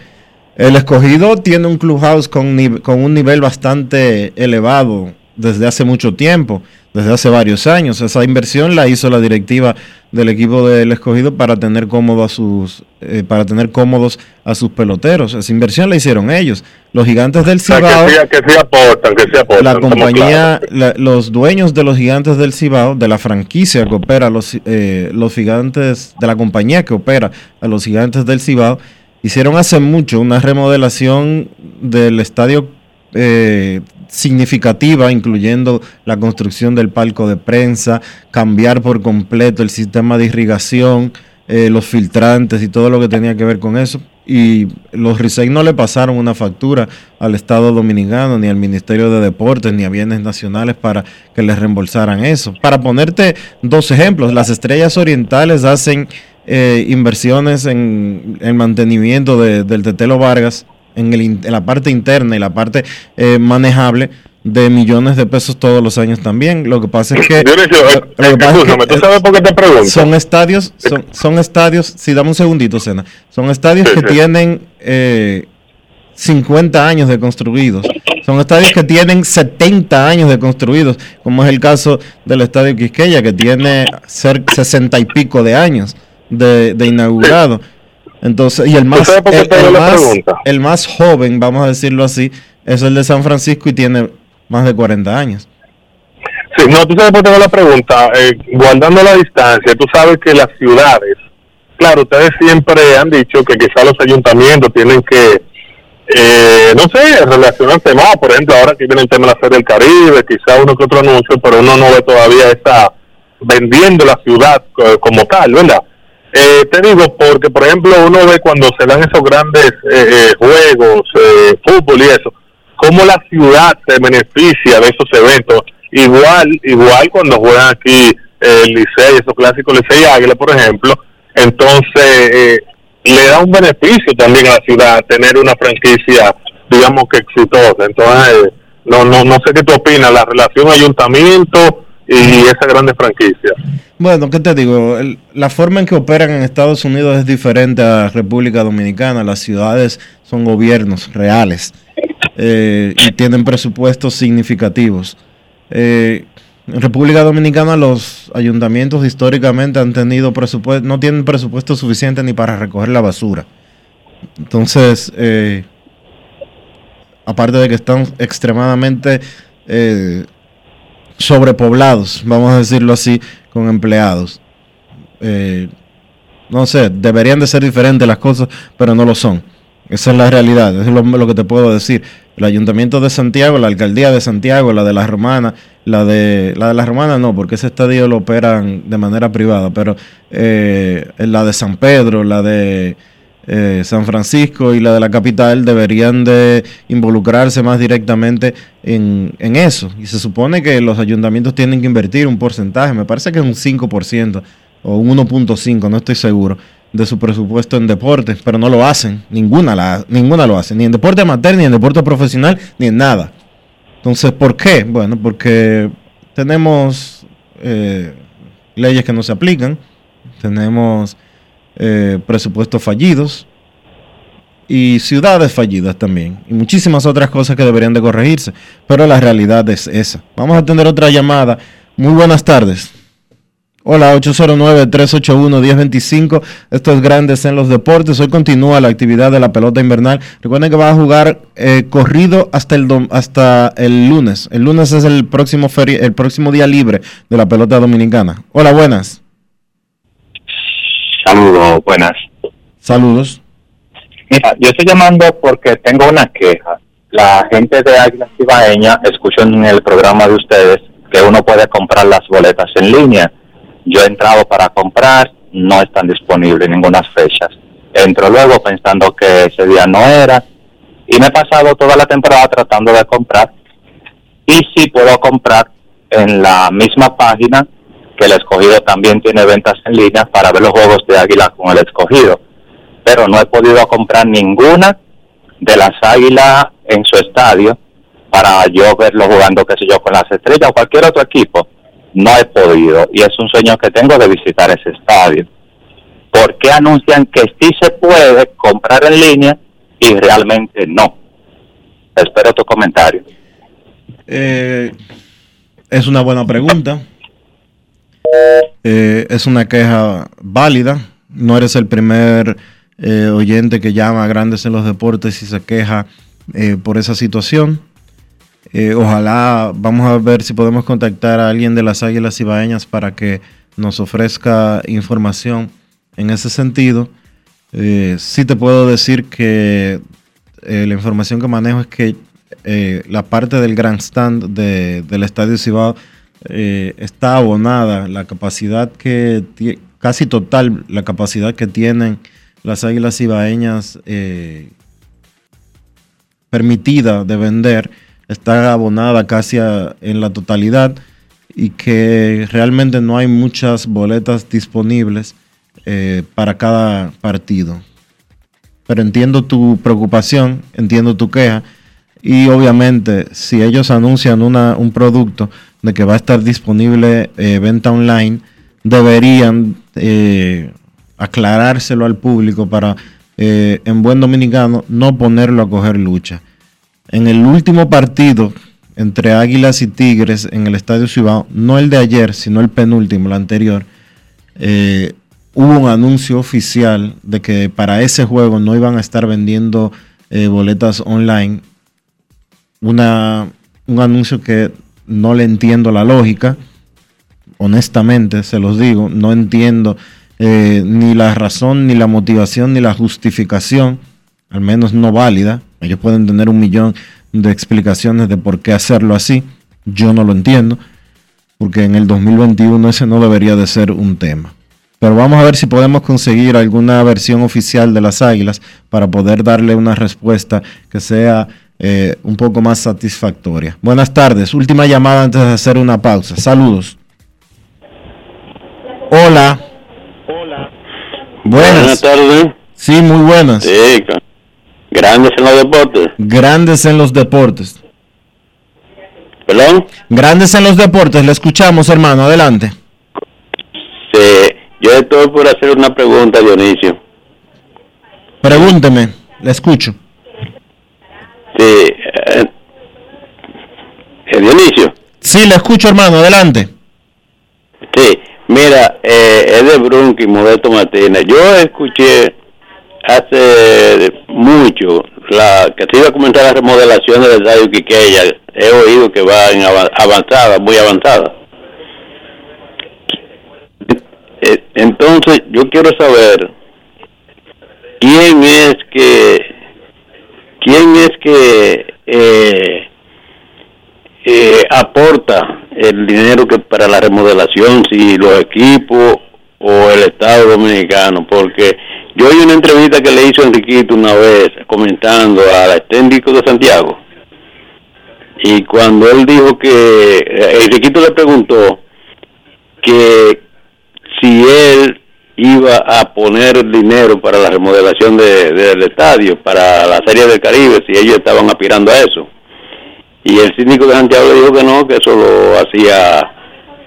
El escogido tiene un clubhouse con, con un nivel bastante elevado desde hace mucho tiempo, desde hace varios años. Esa inversión la hizo la directiva del equipo del escogido para tener cómodo a sus, eh, para tener cómodos a sus peloteros. Esa inversión la hicieron ellos. Los gigantes del O sea, Cibao que, sí, que sí aportan, que sí aportan. la compañía, la- los dueños de los gigantes del Cibao, de la franquicia que opera los, eh, los gigantes, de la compañía que opera a los gigantes del Cibao, hicieron hace mucho una remodelación del estadio eh, significativa, incluyendo la construcción del palco de prensa, cambiar por completo el sistema de irrigación, eh, los filtrantes y todo lo que tenía que ver con eso. Y los RISEI no le pasaron una factura al Estado Dominicano, ni al Ministerio de Deportes, ni a Bienes Nacionales para que les reembolsaran eso. Para ponerte dos ejemplos, las Estrellas Orientales hacen eh, inversiones en el mantenimiento de- del Tetelo Vargas en, el in- en la parte interna y la parte eh, manejable de millones de pesos todos los años también. Lo que pasa es que... Dionisio, eh, lo que pasa es escúchame, que, ¿tú sabes por qué te pregunto? Son estadios, son, son estadios, si dame un segundito, Sena, son estadios Sí, que sí. tienen eh, 50 años de construidos. Son estadios que tienen 70 años de construidos, como es el caso del Estadio Quisqueya, que tiene cerca 60 y pico de años de, de inaugurado. Entonces, y el más, el, el más, pregunta? el más joven, vamos a decirlo así, es el de San Francisco y tiene más de 40 años. Sí, no, tú sabes por qué tengo la pregunta. Eh, guardando la distancia, tú sabes que las ciudades, claro, ustedes siempre han dicho que quizás los ayuntamientos tienen que, eh, no sé, relacionarse más. Por ejemplo, ahora que viene el tema de la Feria del Caribe, quizás uno que otro anuncio, pero uno no ve todavía esa vendiendo la ciudad co- como tal, ¿verdad? Eh, te digo porque, por ejemplo, uno ve cuando se dan esos grandes eh, eh, juegos, eh, fútbol y eso, cómo la ciudad se beneficia de esos eventos. Igual, igual cuando juegan aquí eh, el Licey, esos clásicos Licey Águila, por ejemplo, entonces eh, le da un beneficio también a la ciudad tener una franquicia, digamos que exitosa. Entonces, no, no, no sé qué tú opinas, la relación ayuntamiento y esa grande franquicia. Bueno, ¿qué te digo? La forma en que operan en Estados Unidos es diferente a República Dominicana. Las ciudades son gobiernos reales eh, y tienen presupuestos significativos. Eh, en República Dominicana los ayuntamientos históricamente han tenido presupuesto, no tienen presupuesto suficiente ni para recoger la basura. Entonces, eh, aparte de que están extremadamente sobrepoblados, vamos a decirlo así, con empleados. Eh, no sé, deberían de ser diferentes las cosas, pero no lo son. Esa es la realidad, es lo, que te puedo decir. El Ayuntamiento de Santiago, la Alcaldía de Santiago, la de la Romana, la de la de la Romana no, porque ese estadio lo operan de manera privada, pero eh, la de San Pedro, la de eh, San Francisco y la de la capital deberían de involucrarse más directamente en, en eso. Y se supone que los ayuntamientos tienen que invertir un porcentaje, me parece que es un 5% o un 1.5, no estoy seguro, de su presupuesto en deporte, pero no lo hacen, ninguna, la, ninguna lo hace, ni en deporte amateur, ni en deporte profesional, ni en nada. Entonces, ¿por qué? Bueno, porque tenemos eh, leyes que no se aplican, tenemos eh, presupuestos fallidos y ciudades fallidas también, y muchísimas otras cosas que deberían de corregirse, pero la realidad es esa. Vamos a tener otra llamada. Muy buenas tardes. Hola, 809-381-1025. Esto es Grandes en los Deportes. Hoy continúa la actividad de la pelota invernal. Recuerden que va a jugar eh, corrido hasta el, dom- hasta el lunes. El lunes es el próximo, el próximo día libre de la pelota dominicana. Hola, buenas. Saludos, buenas. Saludos. Mira, yo estoy llamando porque tengo una queja. La gente de Águila Cibaeña escuchó en el programa de ustedes que uno puede comprar las boletas en línea. Yo he entrado para comprar, no están disponibles ninguna fechas. Entro luego pensando que ese día no era y me he pasado toda la temporada tratando de comprar y sí puedo comprar en la misma página que el escogido también tiene ventas en línea para ver los juegos de Águila con el escogido. Pero no he podido comprar ninguna de las Águilas en su estadio para yo verlo jugando, qué sé yo, con las estrellas o cualquier otro equipo. No he podido y es un sueño que tengo de visitar ese estadio. ¿Por qué anuncian que sí se puede comprar en línea y realmente no? Espero tu comentario. Eh, es una buena pregunta. Eh, es una queja válida. No eres el primer eh, oyente que llama a Grandes en los Deportes y se queja eh, por esa situación. ojalá vamos a ver si podemos contactar a alguien de las Águilas Ibaeñas para que nos ofrezca información en ese sentido. sí te puedo decir que la información que manejo es que la parte del grandstand de, del Estadio Cibao eh, está abonada la capacidad que casi total la capacidad que tienen las águilas ibaeñas eh, permitida de vender está abonada casi en la totalidad y que realmente no hay muchas boletas disponibles eh, para cada partido. Pero entiendo tu preocupación, entiendo tu queja y obviamente si ellos anuncian una, un producto de que va a estar disponible eh, venta online, deberían eh, aclarárselo al público para, eh, en buen dominicano, no ponerlo a coger lucha. En el último partido entre Águilas y Tigres en el Estadio Cibao, no el de ayer, sino el penúltimo, el anterior, hubo un anuncio oficial de que para ese juego no iban a estar vendiendo boletas online. Un anuncio que no le entiendo la lógica, honestamente se los digo, no entiendo eh, ni la razón, ni la motivación, ni la justificación, al menos no válida. Ellos pueden tener un millón de explicaciones de por qué hacerlo así, yo no lo entiendo, porque en el 2021 ese no debería de ser un tema. Pero vamos a ver si podemos conseguir alguna versión oficial de las águilas para poder darle una respuesta que sea eh, un poco más satisfactoria. Buenas tardes, última llamada antes de hacer una pausa. Saludos. Hola. Hola. Buenas. tardes. Sí, muy buenas. Sí, grandes en los deportes. Grandes en los deportes. ¿Perdón? Grandes en los deportes, le escuchamos, hermano, adelante. Sí, yo estoy por hacer una pregunta, Dionisio. Pregúnteme, le escucho. Sí, eh, eh, Dionisio. Sí, le escucho, hermano, adelante. Sí, mira, eh, es de Brunqui, Modesto Martínez. Yo escuché hace mucho la que se iba a comentar la remodelación del estadio Quiqueya. He oído que va en avanzada, muy avanzada. Eh, entonces, yo quiero saber quién es que quién es que eh, eh, aporta el dinero que para la remodelación, si los equipos o el Estado Dominicano, porque yo oí una entrevista que le hizo Enriquito una vez comentando al técnico de Santiago y cuando él dijo que eh, Enriquito le preguntó que si él iba a poner dinero para la remodelación del estadio, para la Serie del Caribe, si ellos estaban aspirando a eso. Y el síndico de Santiago dijo que no, que eso lo hacía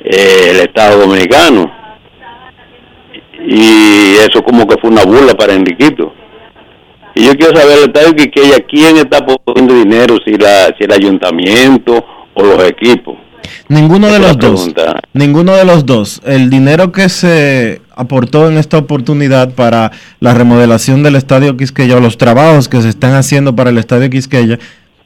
eh, el Estado Dominicano. Y eso como que fue una burla para Enriquito. Y yo quiero saber el Estadio Quiqueya, ¿quién está poniendo dinero? Si, la, si el ayuntamiento o los equipos. Ninguno de los dos. Ninguno de los dos. El dinero que se aportó en esta oportunidad para la remodelación del Estadio Quisqueya o los trabajos que se están haciendo para el Estadio Quisqueya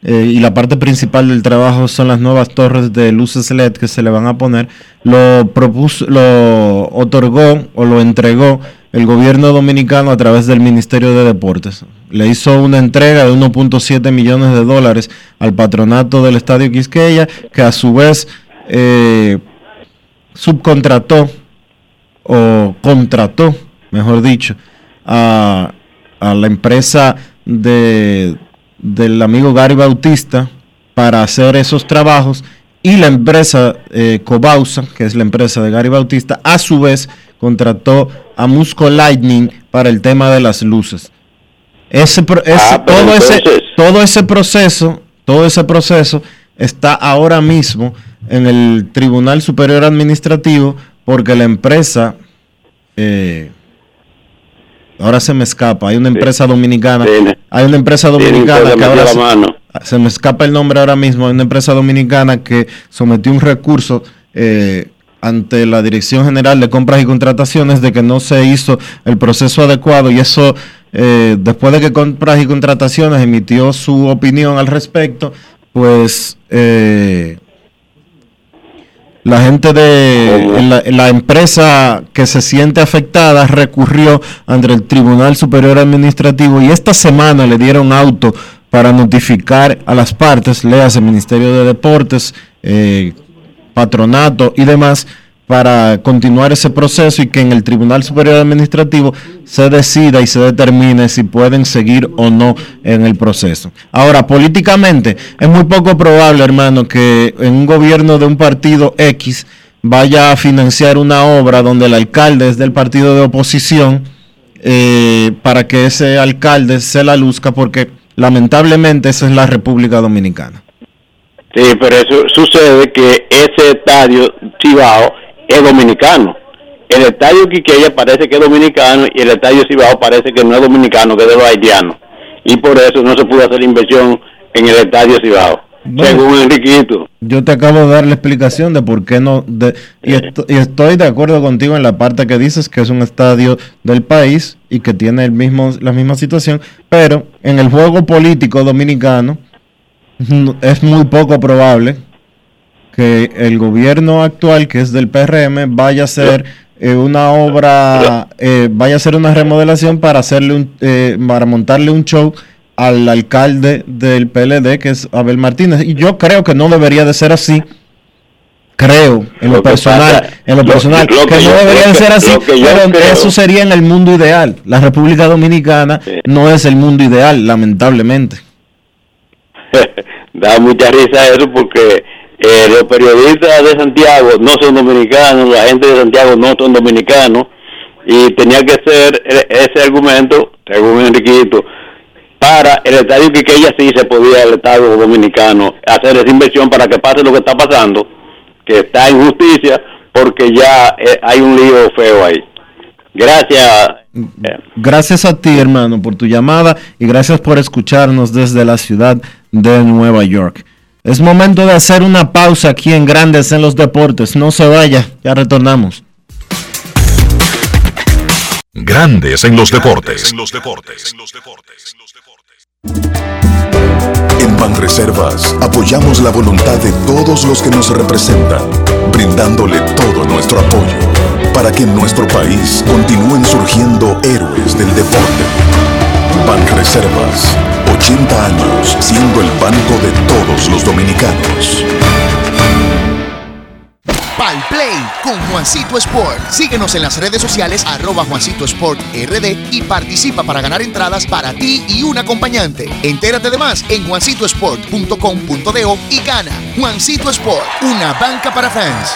eh, y la parte principal del trabajo son las nuevas torres de luces LED que se le van a poner, lo propuso, lo otorgó o lo entregó el gobierno dominicano a través del Ministerio de Deportes. le hizo una entrega de 1.7 millones de dólares al patronato del Estadio Quisqueya, que a su vez eh, subcontrató o contrató, mejor dicho, a, a la empresa de, del amigo Gary Bautista para hacer esos trabajos y la empresa eh, Cobausa, que es la empresa de Gary Bautista, a su vez contrató a Musco Lightning para el tema de las luces. Ese, Ah, todo, ese, todo ese proceso, todo ese proceso está ahora mismo en el Tribunal Superior Administrativo porque la empresa, eh, ahora se me escapa, hay una empresa dominicana, hay una empresa dominicana que ahora se me escapa el nombre ahora mismo, hay una empresa dominicana que sometió un recurso eh, ante la Dirección General de Compras y Contrataciones de que no se hizo el proceso adecuado y eso, eh, después de que Compras y Contrataciones emitió su opinión al respecto, pues eh, la gente de la, la empresa que se siente afectada recurrió ante el Tribunal Superior Administrativo y esta semana le dieron auto para notificar a las partes, léase Ministerio de Deportes, eh, patronato y demás, para continuar ese proceso y que en el Tribunal Superior Administrativo se decida y se determine si pueden seguir o no en el proceso. Ahora, políticamente, es muy poco probable, hermano, que en un gobierno de un partido X vaya a financiar una obra donde el alcalde es del partido de oposición eh, para que ese alcalde se la luzca, porque lamentablemente esa es la República Dominicana. Sí, pero eso sucede que ese estadio Cibao es dominicano. El estadio Quiqueya parece que es dominicano y el estadio Cibao parece que no es dominicano, que es de los haitianos. Y por eso no se pudo hacer inversión en el estadio Cibao. Según Enriquito. Yo te acabo de dar la explicación de por qué no. de- y, esto- y estoy de acuerdo contigo en la parte que dices que es un estadio del país y que tiene el mismo, la misma situación, pero en el juego político dominicano no- es muy poco probable que el gobierno actual, que es del PRM, vaya a hacer eh, una obra, eh, vaya a hacer una remodelación para hacerle un, eh, para montarle un show al alcalde del PLD, que es Abel Martínez. Y yo creo que no debería de ser así. Creo, en lo, personal, pasa- en lo, lo- personal, lo que, que no yo- debería de ser así, pero creo- eso sería en el mundo ideal. La República Dominicana no es el mundo ideal, lamentablemente. da mucha risa eso porque eh, los periodistas de Santiago no son dominicanos, la gente de Santiago no son dominicanos y tenía que ser e- ese argumento, según Enriquito, para el estadio Quiqueya sí se podía el Estado dominicano hacer esa inversión para que pase lo que está pasando, que está en justicia porque ya eh, hay un lío feo ahí. Gracias. Gracias a ti, hermano, por tu llamada y gracias por escucharnos desde la ciudad de Nueva York. Es momento de hacer una pausa aquí en Grandes en los Deportes. No se vaya, ya retornamos. Grandes en los deportes. En Banreservas apoyamos la voluntad de todos los que nos representan, brindándole todo nuestro apoyo para que en nuestro país continúen surgiendo héroes del deporte. Banreservas, 80 años siendo el banco de todos los dominicanos. Pal Play con Juancito Sport. Síguenos en las redes sociales arroba Juancito Sport RD y participa para ganar entradas para ti y un acompañante. Entérate de más en juancitosport.com.do y gana. Juancito Sport, una banca para fans.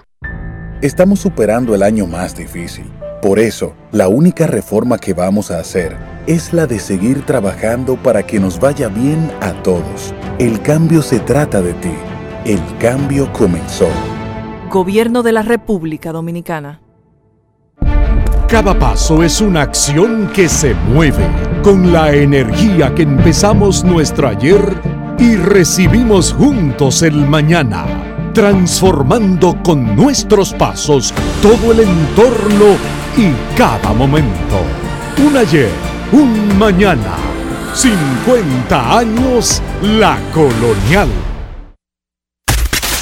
Estamos superando el año más difícil. Por eso, la única reforma que vamos a hacer es la de seguir trabajando para que nos vaya bien a todos. El cambio se trata de ti. El cambio comenzó. Gobierno de la República Dominicana. Cada paso es una acción que se mueve con la energía que empezamos nuestro ayer y recibimos juntos el mañana, transformando con nuestros pasos todo el entorno y cada momento. Un ayer, un mañana, 50 años la colonial.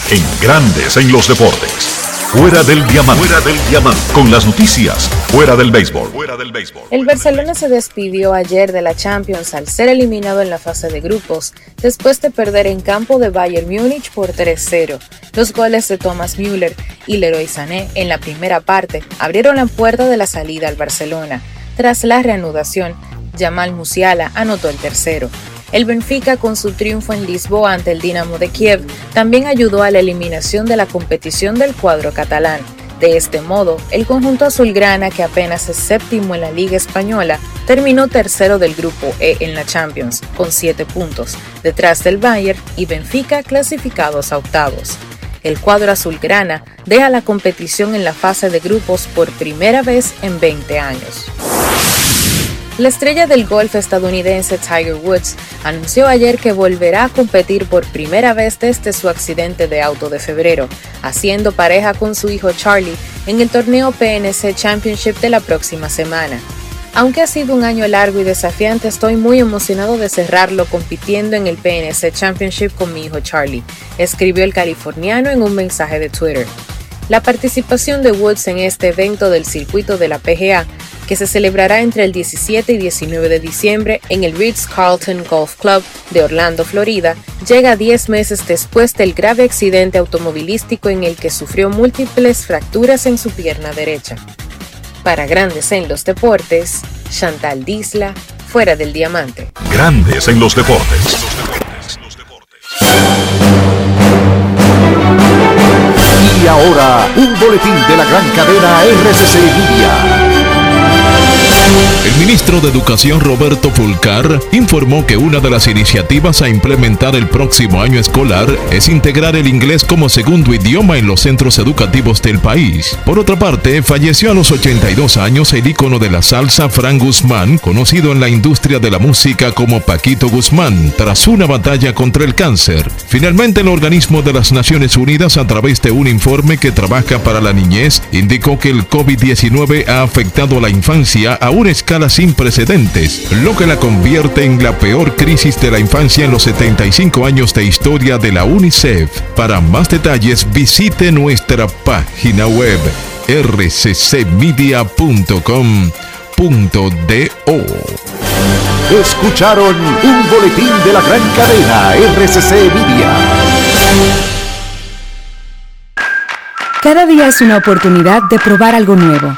En grandes en los deportes. Fuera del diamante. Fuera del diamante. Con las noticias. Fuera del béisbol. Fuera del béisbol. El Barcelona se despidió ayer de la Champions al ser eliminado en la fase de grupos, después de perder en campo de Bayern Múnich por 3-0. Los goles de Thomas Müller y Leroy Sané en la primera parte abrieron la puerta de la salida al Barcelona. Tras la reanudación, Jamal Musiala anotó el tercero. El Benfica, con su triunfo en Lisboa ante el Dinamo de Kiev, también ayudó a la eliminación de la competición del cuadro catalán. De este modo, el conjunto azulgrana, que apenas es séptimo en la Liga Española, terminó tercero del grupo E en la Champions, con siete puntos, detrás del Bayern y Benfica clasificados a octavos. El cuadro azulgrana deja la competición en la fase de grupos por primera vez en 20 años. La estrella del golf estadounidense Tiger Woods anunció ayer que volverá a competir por primera vez desde su accidente de auto de febrero, haciendo pareja con su hijo Charlie en el torneo PNC Championship de la próxima semana. Aunque ha sido un año largo y desafiante, estoy muy emocionado de cerrarlo compitiendo en el PNC Championship con mi hijo Charlie, escribió el californiano en un mensaje de Twitter. La participación de Woods en este evento del circuito de la PGA que se celebrará entre el 17 y 19 de diciembre en el Ritz-Carlton Golf Club de Orlando, Florida, llega 10 meses después del grave accidente automovilístico en el que sufrió múltiples fracturas en su pierna derecha. Para Grandes en los Deportes, Chantal Disla, fuera del diamante. Grandes en los deportes. Y ahora, un boletín de la gran cadena RCC Media. El ministro de Educación Roberto Fulcar informó que una de las iniciativas a implementar el próximo año escolar es integrar el inglés como segundo idioma en los centros educativos del país. Por otra parte, falleció a los 82 años el ícono de la salsa Fran Guzmán, conocido en la industria de la música como Paquito Guzmán, tras una batalla contra el cáncer. Finalmente, el organismo de las Naciones Unidas, a través de un informe que trabaja para la niñez, indicó que el COVID-19 ha afectado a la infancia a una escala sin precedentes, lo que la convierte en la peor crisis de la infancia en los 75 años de historia de la UNICEF. Para más detalles visite nuestra página web rccmedia.com.do. Escucharon un boletín de la gran cadena RCC Media. Cada día es una oportunidad de probar algo nuevo.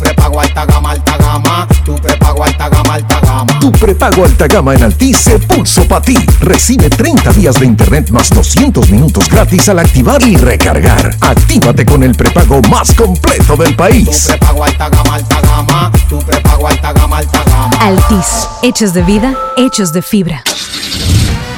Tu prepago alta gama, alta gama. Tu prepago alta gama, alta gama. Tu prepago alta gama en Altis se pulso para ti. Recibe 30 días de internet más 200 minutos gratis al activar y recargar. Actívate con el prepago más completo del país. Tu prepago alta gama, alta gama. Tu prepago alta gama, alta gama. Altis, hechos de vida, hechos de fibra.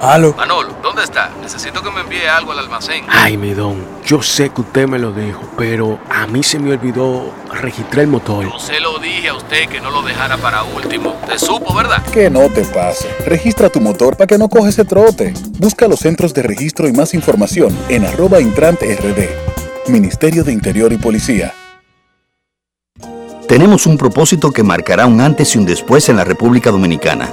Aló. Manolo, ¿dónde está? Necesito que me envíe algo al almacén. Ay, mi don, yo sé que usted me lo dijo, pero a mí se me olvidó registrar el motor. Yo se lo dije a usted que no lo dejara para último. Te supo, ¿verdad? Que no te pase. Registra tu motor para que no coge ese trote. Busca los centros de registro y más información en arroba intrante rd. Ministerio de Interior y Policía. Tenemos un propósito que marcará un antes y un después en la República Dominicana.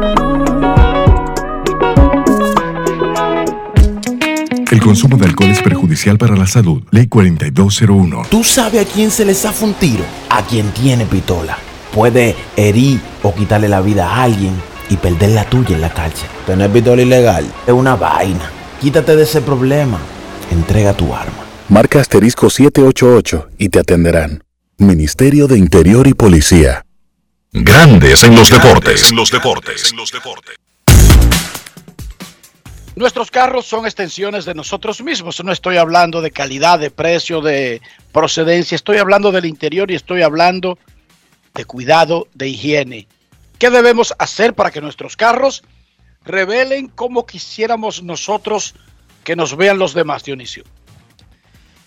El consumo de alcohol es perjudicial para la salud. Ley 4201. ¿Tú sabes a quién se le zafa un tiro? A quien tiene pistola. Puede herir o quitarle la vida a alguien y perder la tuya en la cárcel. Tener pistola ilegal es una vaina. Quítate de ese problema. Entrega tu arma. Marca asterisco 788 y te atenderán. Ministerio de Interior y Policía. Grandes en los deportes. En los deportes. En los deportes. Nuestros carros son extensiones de nosotros mismos. No estoy hablando de calidad, de precio, de procedencia. Estoy hablando del interior y estoy hablando de cuidado, de higiene. ¿Qué debemos hacer para que nuestros carros revelen como quisiéramos nosotros que nos vean los demás, Dionisio?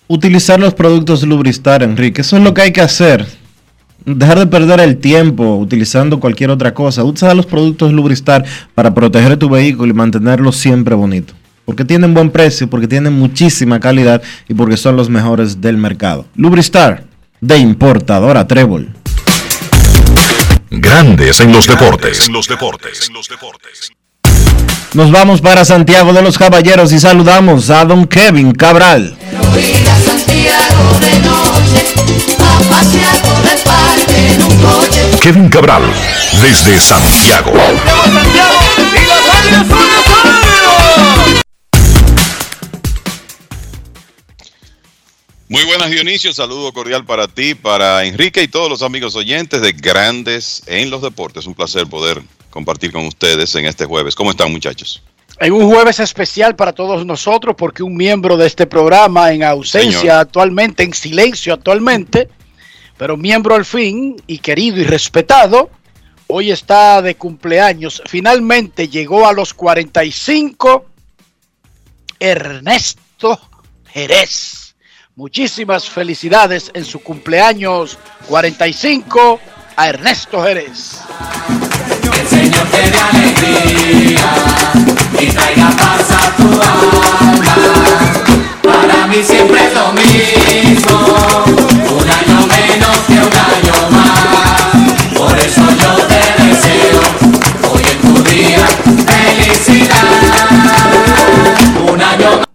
Utilizar los productos Lubristar, Enrique. Eso es lo que hay que hacer. Dejar de perder el tiempo utilizando cualquier otra cosa. Usa los productos Lubristar para proteger tu vehículo y mantenerlo siempre bonito. Porque tienen buen precio, porque tienen muchísima calidad y porque son los mejores del mercado. Lubristar, de importadora Trébol. Grandes en los deportes. En los deportes. Nos vamos para Santiago de los Caballeros y saludamos a don Kevin Cabral. Kevin Cabral, desde Santiago. Muy buenas Dionisio, saludo cordial para ti, para Enrique y todos los amigos oyentes de Grandes en los Deportes. Un placer poder compartir con ustedes en este jueves. ¿Cómo están muchachos? En un jueves especial para todos nosotros porque un miembro de este programa en ausencia Señor. actualmente, en silencio actualmente, pero miembro al fin y querido y respetado, hoy está de cumpleaños. Finalmente llegó a los 45 Ernesto Jerez. Muchísimas felicidades en su cumpleaños 45 a Ernesto Jerez. El Señor te dé alegría y traiga paz a tu alma. Para mí siempre es lo mismo, menos que un año más. Por eso yo te deseo hoy en tu día felicidad. Un año más.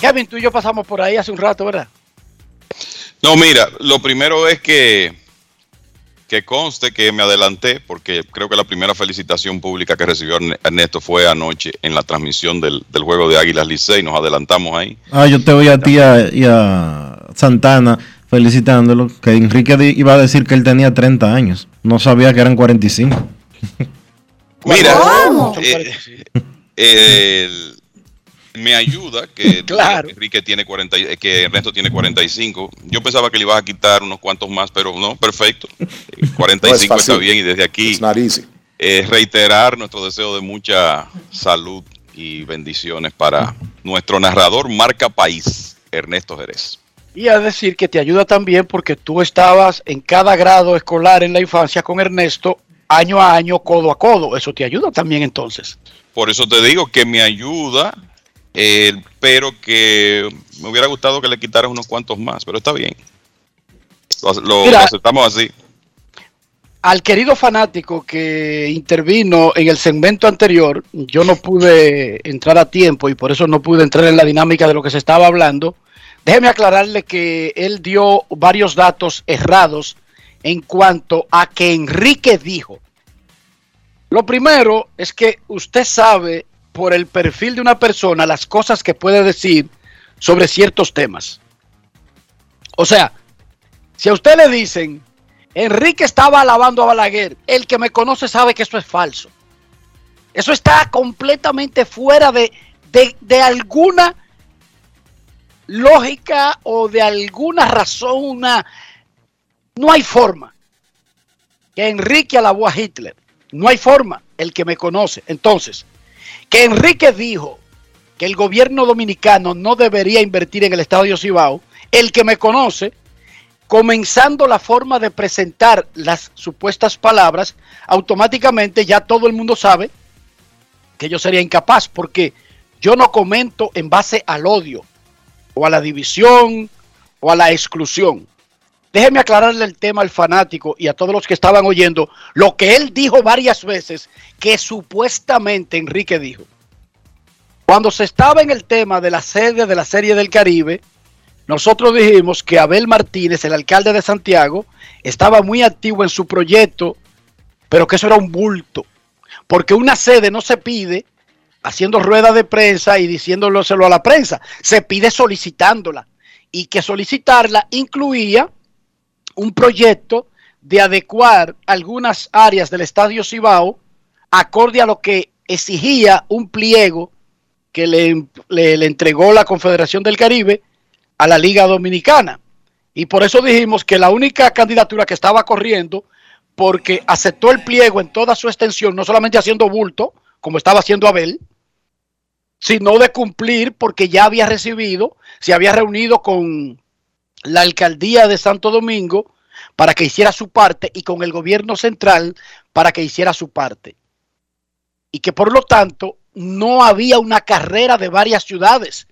Kevin, tú y yo pasamos por ahí hace un rato, ¿verdad? No, mira, lo primero es que, que conste que me adelanté, porque creo que la primera felicitación pública que recibió Erne- Ernesto fue anoche en la transmisión del, del juego de Águilas Licey, nos adelantamos ahí. Ah, yo te voy a ti y a Santana felicitándolo, que Enrique iba a decir que él tenía 30 años. No sabía que eran 45. Mira, eh, eh, el- me ayuda que Claro. Enrique tiene 40, y- eh, que Ernesto tiene 45. Yo pensaba que le ibas a quitar unos cuantos más, pero no, perfecto. Eh, 45 está bien y desde aquí eh, reiterar nuestro deseo de mucha salud y bendiciones para nuestro narrador marca país, Ernesto Jerez. Y a decir que te ayuda también porque tú estabas en cada grado escolar en la infancia con Ernesto, año a año, codo a codo. Eso te ayuda también entonces. Por eso te digo que me ayuda, eh, pero que me hubiera gustado que le quitaras unos cuantos más, pero está bien. Lo, lo- Mira. lo aceptamos así. Al querido fanático que intervino en el segmento anterior, yo no pude entrar a tiempo y por eso no pude entrar en la dinámica de lo que se estaba hablando. Déjeme aclararle que él dio varios datos errados en cuanto a que Enrique dijo. Lo primero es que usted sabe por el perfil de una persona las cosas que puede decir sobre ciertos temas. O sea, si a usted le dicen, Enrique estaba alabando a Balaguer, el que me conoce sabe que eso es falso. Eso está completamente fuera de, de- de alguna lógica o de alguna razón, una... No hay forma que Enrique alabó a Hitler. No hay forma, el que me conoce. Entonces, que Enrique dijo que el gobierno dominicano no debería invertir en el Estadio Cibao, el que me conoce, comenzando la forma de presentar las supuestas palabras, automáticamente ya todo el mundo sabe que yo sería incapaz, porque yo no comento en base al odio, o a la división, o a la exclusión. Déjeme aclararle el tema al fanático y a todos los que estaban oyendo lo que él dijo varias veces, que supuestamente Enrique dijo. Cuando se estaba en el tema de la sede de la Serie del Caribe, nosotros dijimos que Abel Martínez, el alcalde de Santiago, estaba muy activo en su proyecto, pero que eso era un bulto, porque una sede no se pide haciendo rueda de prensa y diciéndoloselo a la prensa, se pide solicitándola y que solicitarla incluía un proyecto de adecuar algunas áreas del Estadio Cibao acorde a lo que exigía un pliego que le entregó la Confederación del Caribe a la Liga Dominicana. Y por eso dijimos que la única candidatura que estaba corriendo, porque aceptó el pliego en toda su extensión, no solamente haciendo bulto, como estaba haciendo Abel, sino de cumplir porque ya había recibido, se había reunido con la alcaldía de Santo Domingo para que hiciera su parte y con el gobierno central para que hiciera su parte. Y que por lo tanto no había una carrera de varias ciudades,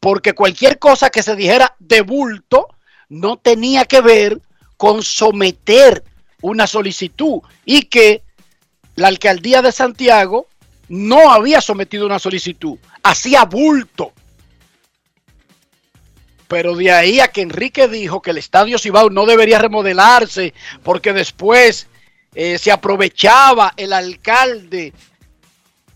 porque cualquier cosa que se dijera de bulto no tenía que ver con someter una solicitud y que la alcaldía de Santiago no había sometido una solicitud, hacía bulto. Pero de ahí a que Enrique dijo que el estadio Cibao no debería remodelarse porque después eh, se aprovechaba el alcalde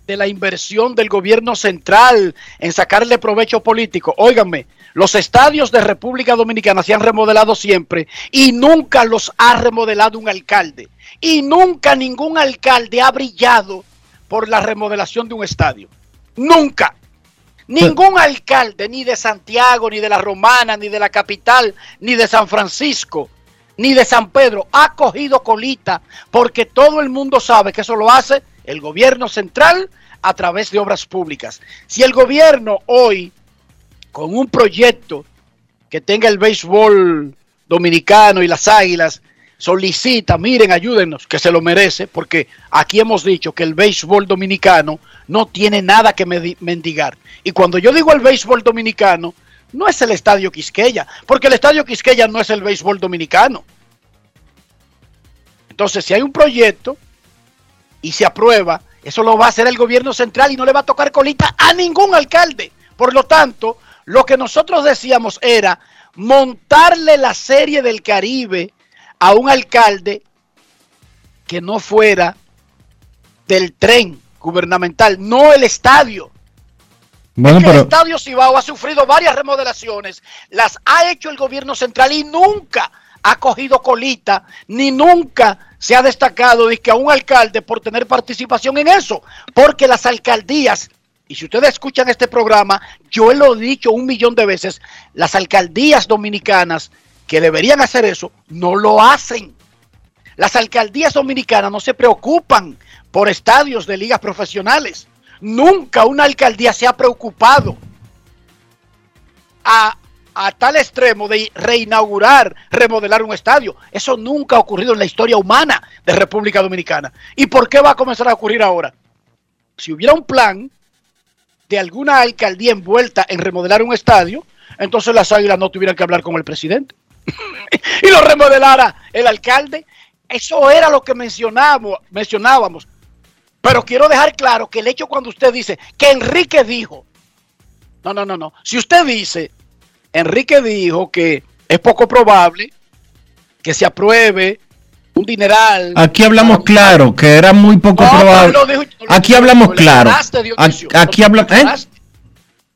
de la inversión del gobierno central en sacarle provecho político. Óiganme, los estadios de República Dominicana se han remodelado siempre y nunca los ha remodelado un alcalde. Y nunca ningún alcalde ha brillado por la remodelación de un estadio. Nunca. Ningún alcalde, ni de Santiago, ni de la Romana, ni de la capital, ni de San Francisco, ni de San Pedro, ha cogido colita porque todo el mundo sabe que eso lo hace el gobierno central a través de obras públicas. Si el gobierno hoy, con un proyecto que tenga el béisbol dominicano y las águilas, solicita, miren, ayúdenos, que se lo merece, porque aquí hemos dicho que el béisbol dominicano no tiene nada que mendigar. Y cuando yo digo el béisbol dominicano, no es el estadio Quisqueya, porque el estadio Quisqueya no es el béisbol dominicano. Entonces, si hay un proyecto y se aprueba, eso lo va a hacer el gobierno central y no le va a tocar colita a ningún alcalde. Por lo tanto, lo que nosotros decíamos era montarle la serie del Caribe a un alcalde que no fuera del tren gubernamental, no el estadio. Bueno, Es que el estadio Cibao ha sufrido varias remodelaciones, las ha hecho el gobierno central y nunca ha cogido colita, ni nunca se ha destacado de que a un alcalde por tener participación en eso, porque las alcaldías, y si ustedes escuchan este programa, yo lo he dicho un millón de veces, las alcaldías dominicanas que deberían hacer eso, no lo hacen. Las alcaldías dominicanas no se preocupan por estadios de ligas profesionales. Nunca una alcaldía se ha preocupado a, a tal extremo de reinaugurar, remodelar un estadio. Eso nunca ha ocurrido en la historia humana de República Dominicana. ¿Y por qué va a comenzar a ocurrir ahora? Si hubiera un plan de alguna alcaldía envuelta en remodelar un estadio, entonces las águilas no tuvieran que hablar con el presidente. y lo remodelara el alcalde. Eso era lo que mencionábamos, mencionábamos. Pero quiero dejar claro que el hecho cuando usted dice que Enrique dijo, no, no, no, no. Si usted dice, Enrique dijo que es poco probable que se apruebe un dineral. Aquí hablamos claro, que era muy poco No, probable. dijo- Aquí hablamos claro. Aquí hablamos. ¿eh?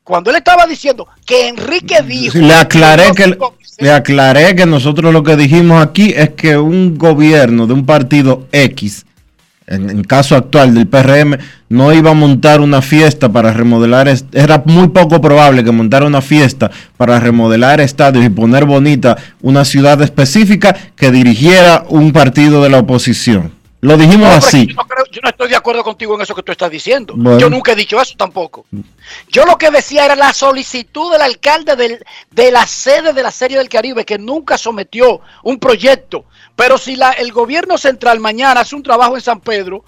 Cuando él estaba diciendo que Enrique dijo. Le aclaré que le aclaré que nosotros lo que dijimos aquí es que un gobierno de un partido X, en el caso actual del PRM, no iba a montar una fiesta para remodelar, era muy poco probable que montara una fiesta para remodelar estadios y poner bonita una ciudad específica que dirigiera un partido de la oposición. Lo dijimos No, así. Yo no, creo- yo no estoy de acuerdo contigo en eso que tú estás diciendo. Bueno. Yo nunca he dicho eso tampoco. Yo lo que decía era la solicitud del alcalde del- de la sede de la Serie del Caribe que nunca sometió un proyecto. Pero si la- el gobierno central mañana hace un trabajo en San Pedro,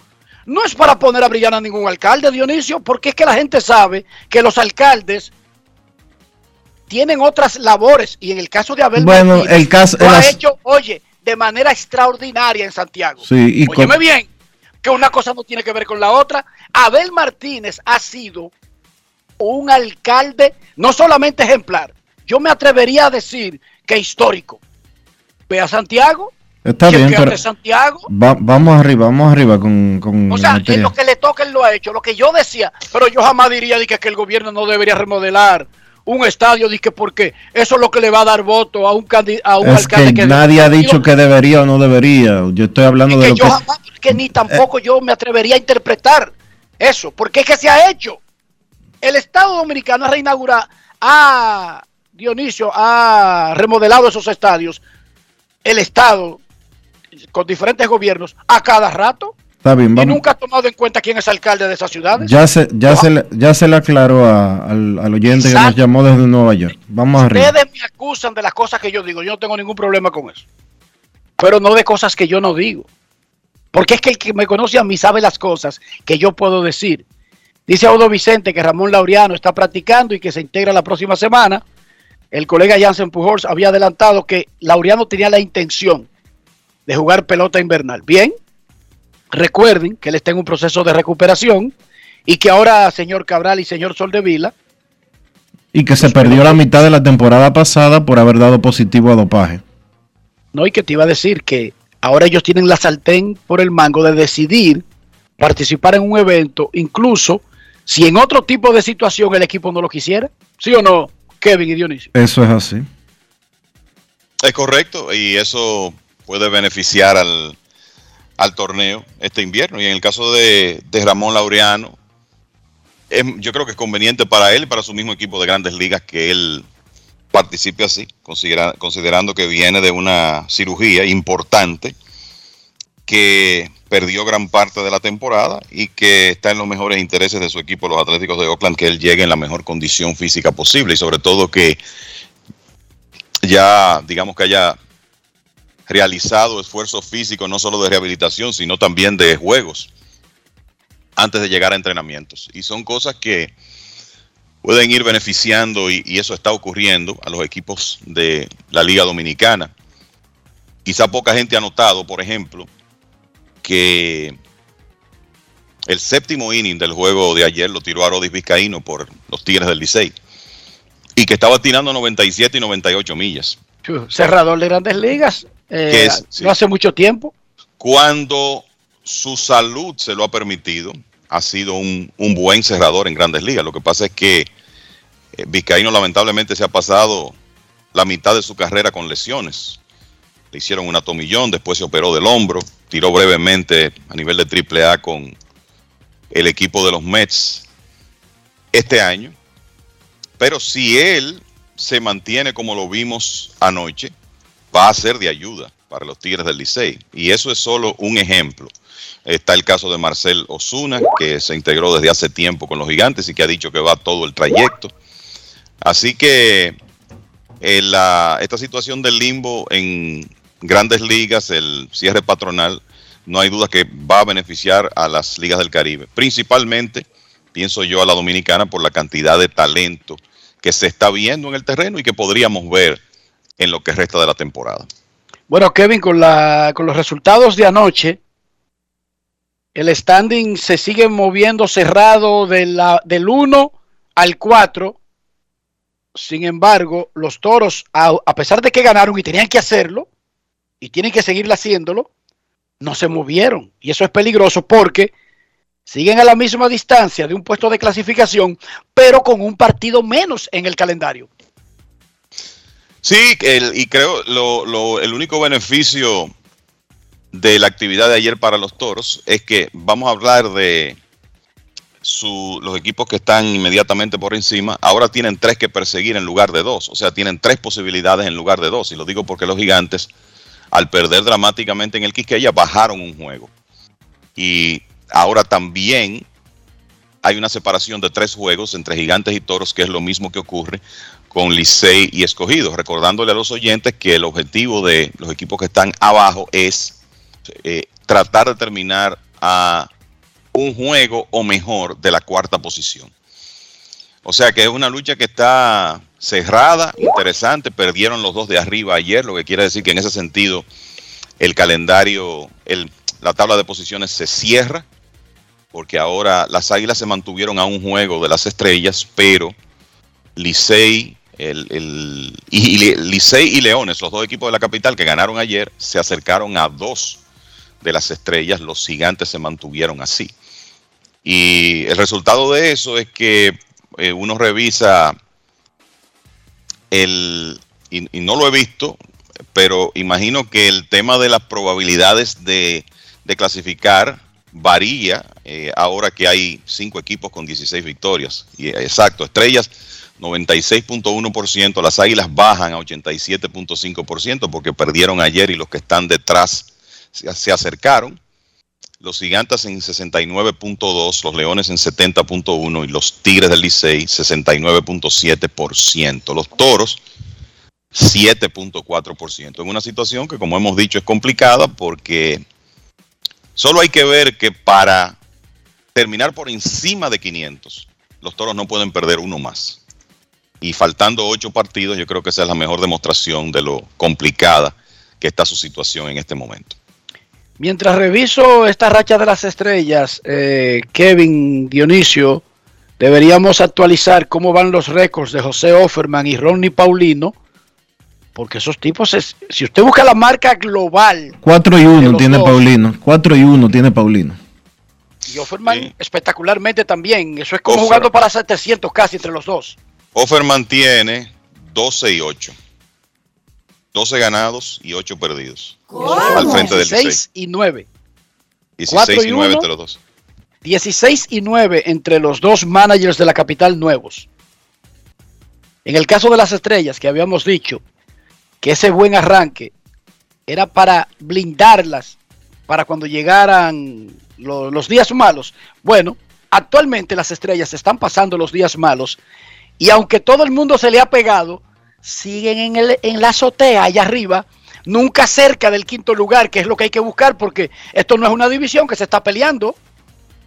no es para poner a brillar a ningún alcalde, Dionisio, porque es que la gente sabe que los alcaldes tienen otras labores y en el caso de Abel Bueno, Martínez, el caso- lo el ha as- hecho, oye, de manera extraordinaria en Santiago. Sí, y con- Óyeme bien, que una cosa no tiene que ver con la otra. Abel Martínez ha sido un alcalde no solamente ejemplar, yo me atrevería a decir que histórico. Ve a Santiago, Está bien, pero Santiago. va- vamos arriba, vamos arriba con, con O sea, lo que le toca él lo ha hecho. Lo que yo decía, pero yo jamás diría de que, que el gobierno no debería remodelar un estadio, que porque eso es lo que le va a dar voto a un, a un Es alcalde que que nadie ha dicho que debería o no debería. Yo estoy hablando de que lo yo que... jamás, que ni tampoco yo me atrevería a interpretar eso, porque es que se ha hecho. El Estado Dominicano ha reinaugurado, ha, Dionisio, ha remodelado esos estadios, el Estado, con diferentes gobiernos, a cada rato, Está bien, y nunca ha tomado en cuenta quién es alcalde de esas ciudades. Ya se, ya, se le, ya se le aclaró a- al, al oyente que nos llamó desde Nueva York. Vamos arriba. Ustedes me acusan de las cosas que yo digo, yo no tengo ningún problema con eso. Pero no de cosas que yo no digo. Porque es que el que me conoce a mí sabe las cosas que yo puedo decir. Dice Audo Vicente que Ramón Laureano está practicando y que se integra la próxima semana. El colega Jansen Pujols había adelantado que Laureano tenía la intención de jugar pelota invernal. Bien, recuerden que él está en un proceso de recuperación y que ahora señor Cabral y señor Soldevila Y que se perdió la mitad de la temporada pasada por haber dado positivo a dopaje. No, y que te iba a decir que ahora ellos tienen la sartén por el mango de decidir participar en un evento, incluso si en otro tipo de situación el equipo no lo quisiera. ¿Sí o no, Kevin y Dionisio? Eso es así. Es correcto y eso puede beneficiar al, al torneo este invierno. Y en el caso de, de Ramón Laureano, yo creo que es conveniente para él y para su mismo equipo de grandes ligas que él participe así, considera- considerando que viene de una cirugía importante que perdió gran parte de la temporada y que está en los mejores intereses de su equipo, los Atléticos de Oakland, que él llegue en la mejor condición física posible y sobre todo que ya, digamos que haya realizado esfuerzos físicos, no solo de rehabilitación, sino también de juegos, antes de llegar a entrenamientos. Y son cosas que pueden ir beneficiando y, y eso está ocurriendo a los equipos de la Liga Dominicana. Quizá poca gente ha notado, por ejemplo, que el séptimo inning del juego de ayer lo tiró Arodis Vizcaíno por los Tigres del Licey y que estaba tirando 97 y 98 millas. Cerrador de grandes ligas, eh, Que es- sí. no hace mucho tiempo. Cuando su salud se lo ha permitido, ha sido un, un buen cerrador en grandes ligas. Lo que pasa es que eh, Vizcaíno lamentablemente se ha pasado la mitad de su carrera con lesiones. le hicieron una tomillón, después se operó del hombro, tiró brevemente a nivel de triple A con el equipo de los Mets este año. Pero si él se mantiene como lo vimos anoche, va a ser de ayuda para los Tigres del Licey. Y eso es solo un ejemplo. Está el caso de Marcel Osuna, que se integró desde hace tiempo con los gigantes y que ha dicho que va todo el trayecto. Así que eh, esta situación del limbo en grandes ligas, el cierre patronal, no hay duda que va a beneficiar a las ligas del Caribe. Principalmente, pienso yo, a la dominicana por la cantidad de talento que se está viendo en el terreno y que podríamos ver en lo que resta de la temporada. Bueno, Kevin, con, la, con los resultados de anoche, el standing se sigue moviendo cerrado del 1 al 4. Sin embargo, los toros, a, a pesar de que ganaron y tenían que hacerlo, y tienen que seguir haciéndolo, no se movieron. Y eso es peligroso porque siguen a la misma distancia de un puesto de clasificación, pero con un partido menos en el calendario. Sí, y creo lo, lo- el único beneficio de la actividad de ayer para los toros es que vamos a hablar de los equipos que están inmediatamente por encima. Ahora tienen tres que perseguir en lugar de dos, o sea, tienen tres posibilidades en lugar de dos. Y lo digo porque los gigantes, al perder dramáticamente en el Quisqueya, bajaron un juego. Y ahora también hay una separación de tres juegos entre gigantes y toros, que es lo mismo que ocurre con Licey y Escogido. Recordándole a los oyentes que el objetivo de los equipos que están abajo es eh, tratar de terminar a un juego o mejor de la cuarta posición. O sea que es una lucha que está cerrada, interesante. Perdieron los dos de arriba ayer, lo que quiere decir que en ese sentido el calendario, el- la tabla de posiciones se cierra, porque ahora las águilas se mantuvieron a un juego de las estrellas, pero Licey el, y, Licey y Leones, los dos equipos de la capital que ganaron ayer, se acercaron a dos de las estrellas. Los gigantes se mantuvieron así. Y el resultado de eso es que eh, uno revisa el, y, no lo he visto, pero imagino que el tema de las probabilidades de, de clasificar varía eh, ahora que hay cinco equipos con 16 victorias. Y, eh, exacto, estrellas 96.1%, las águilas bajan a 87.5% porque perdieron ayer y los que están detrás se, se acercaron. Los gigantes en 69.2, los leones en 70.1 y los tigres del Licey 69.7%. Los toros 7.4%. En una situación que como hemos dicho es complicada porque solo hay que ver que para terminar por encima de 500, los toros no pueden perder uno más. Y faltando ocho partidos, yo creo que esa es la mejor demostración de lo complicada que está su situación en este momento. Mientras reviso esta racha de las estrellas, eh, Kevin Dionisio, deberíamos actualizar cómo van los récords de José Offerman y Ronnie Paulino, porque esos tipos, es- si usted busca la marca global, 4 y de 1 los tiene dos. Paulino. 4 y 1 tiene Paulino. y Offerman espectacularmente también, eso es como Offer- jugando para 700 casi entre los dos. Offerman tiene 12 y 8. 12 ganados y 8 perdidos. Al frente del Licey. 16 y 9. 16 4 y y 9 uno. entre los dos. 16 y 9 entre los dos managers de la capital nuevos. En el caso de las estrellas, que habíamos dicho que ese buen arranque era para blindarlas para cuando llegaran lo- los días malos. Bueno, actualmente las estrellas están pasando los días malos y aunque todo el mundo se le ha pegado, siguen en, el, en la azotea allá arriba, nunca cerca del quinto lugar, que es lo que hay que buscar porque esto no es una división que se está peleando.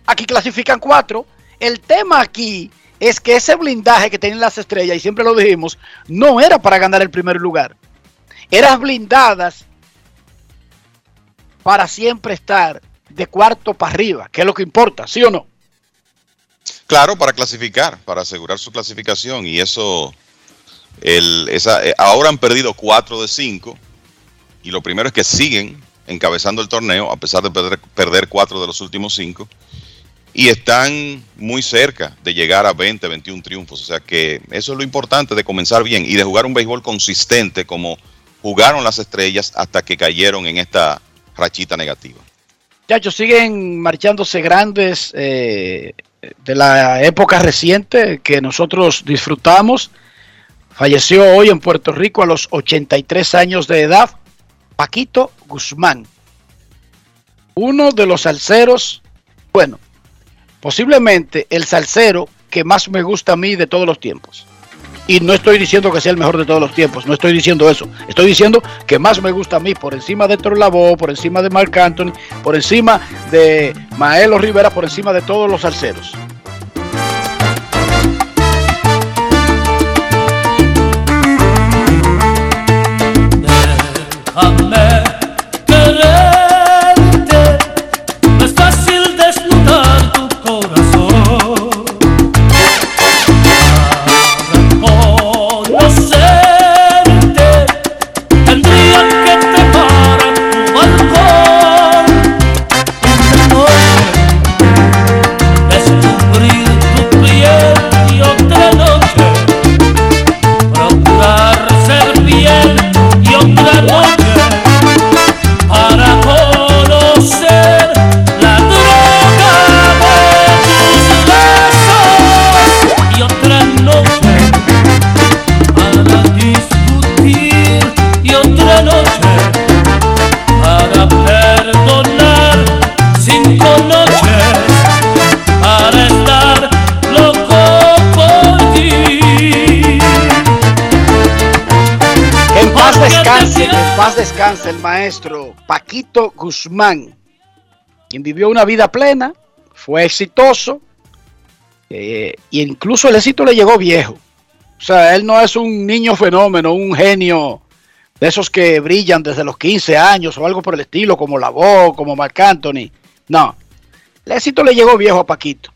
Aquí clasifican cuatro. El tema aquí es que ese blindaje que tienen las estrellas, y siempre lo dijimos, no era para ganar el primer lugar. Eran blindadas para siempre estar de cuarto para arriba, que es lo que importa, ¿sí o no? Claro, para clasificar, para asegurar su clasificación. Y eso, eh, ahora han perdido 4 de 5. Y lo primero es que siguen encabezando el torneo, a pesar de perder, 4 de los últimos 5. Y están muy cerca de llegar a 20, 21 triunfos. O sea que eso es lo importante de comenzar bien y de jugar un béisbol consistente como jugaron las estrellas hasta que cayeron en esta rachita negativa. Muchachos, siguen marchándose grandes eh, de la época reciente que nosotros disfrutamos. Falleció hoy en Puerto Rico a los 83 años de edad Paquito Guzmán, uno de los salseros, bueno, posiblemente el salsero que más me gusta a mí de todos los tiempos. Y no estoy diciendo que sea el mejor de todos los tiempos, no estoy diciendo eso. Estoy diciendo que más me gusta a mí por encima de Lavoe, por encima de Marc Anthony, por encima de Maelo Rivera, por encima de todos los salseros. Paz descanse el maestro Paquito Guzmán, quien vivió una vida plena, fue exitoso, eh, e incluso el éxito le llegó viejo. O sea, él no es un niño fenómeno, un genio de esos que brillan desde los 15 años o algo por el estilo, como la voz, como Marc Anthony. No, el éxito le llegó viejo a Paquito.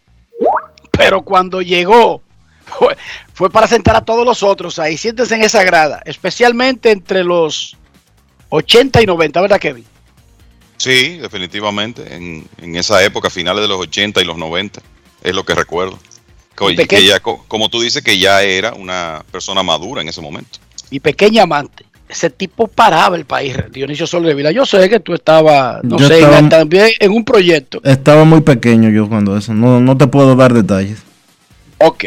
Pero cuando llegó, fue, fue para sentar a todos los otros ahí. Siéntense en esa grada, especialmente entre los 80 y 90, ¿verdad, Kevin? Sí, definitivamente. En, en esa época, finales de los 80 y los 90, es lo que recuerdo. Que, que ya, co- como tú dices, que ya era una persona madura en ese momento. Mi pequeña amante. Ese tipo paraba el país, Dionisio Sol de Vila. Yo sé que tú estabas, no Yo sé, en- también en un proyecto. Estaba muy pequeño yo cuando eso. No, no te puedo dar detalles. Ok,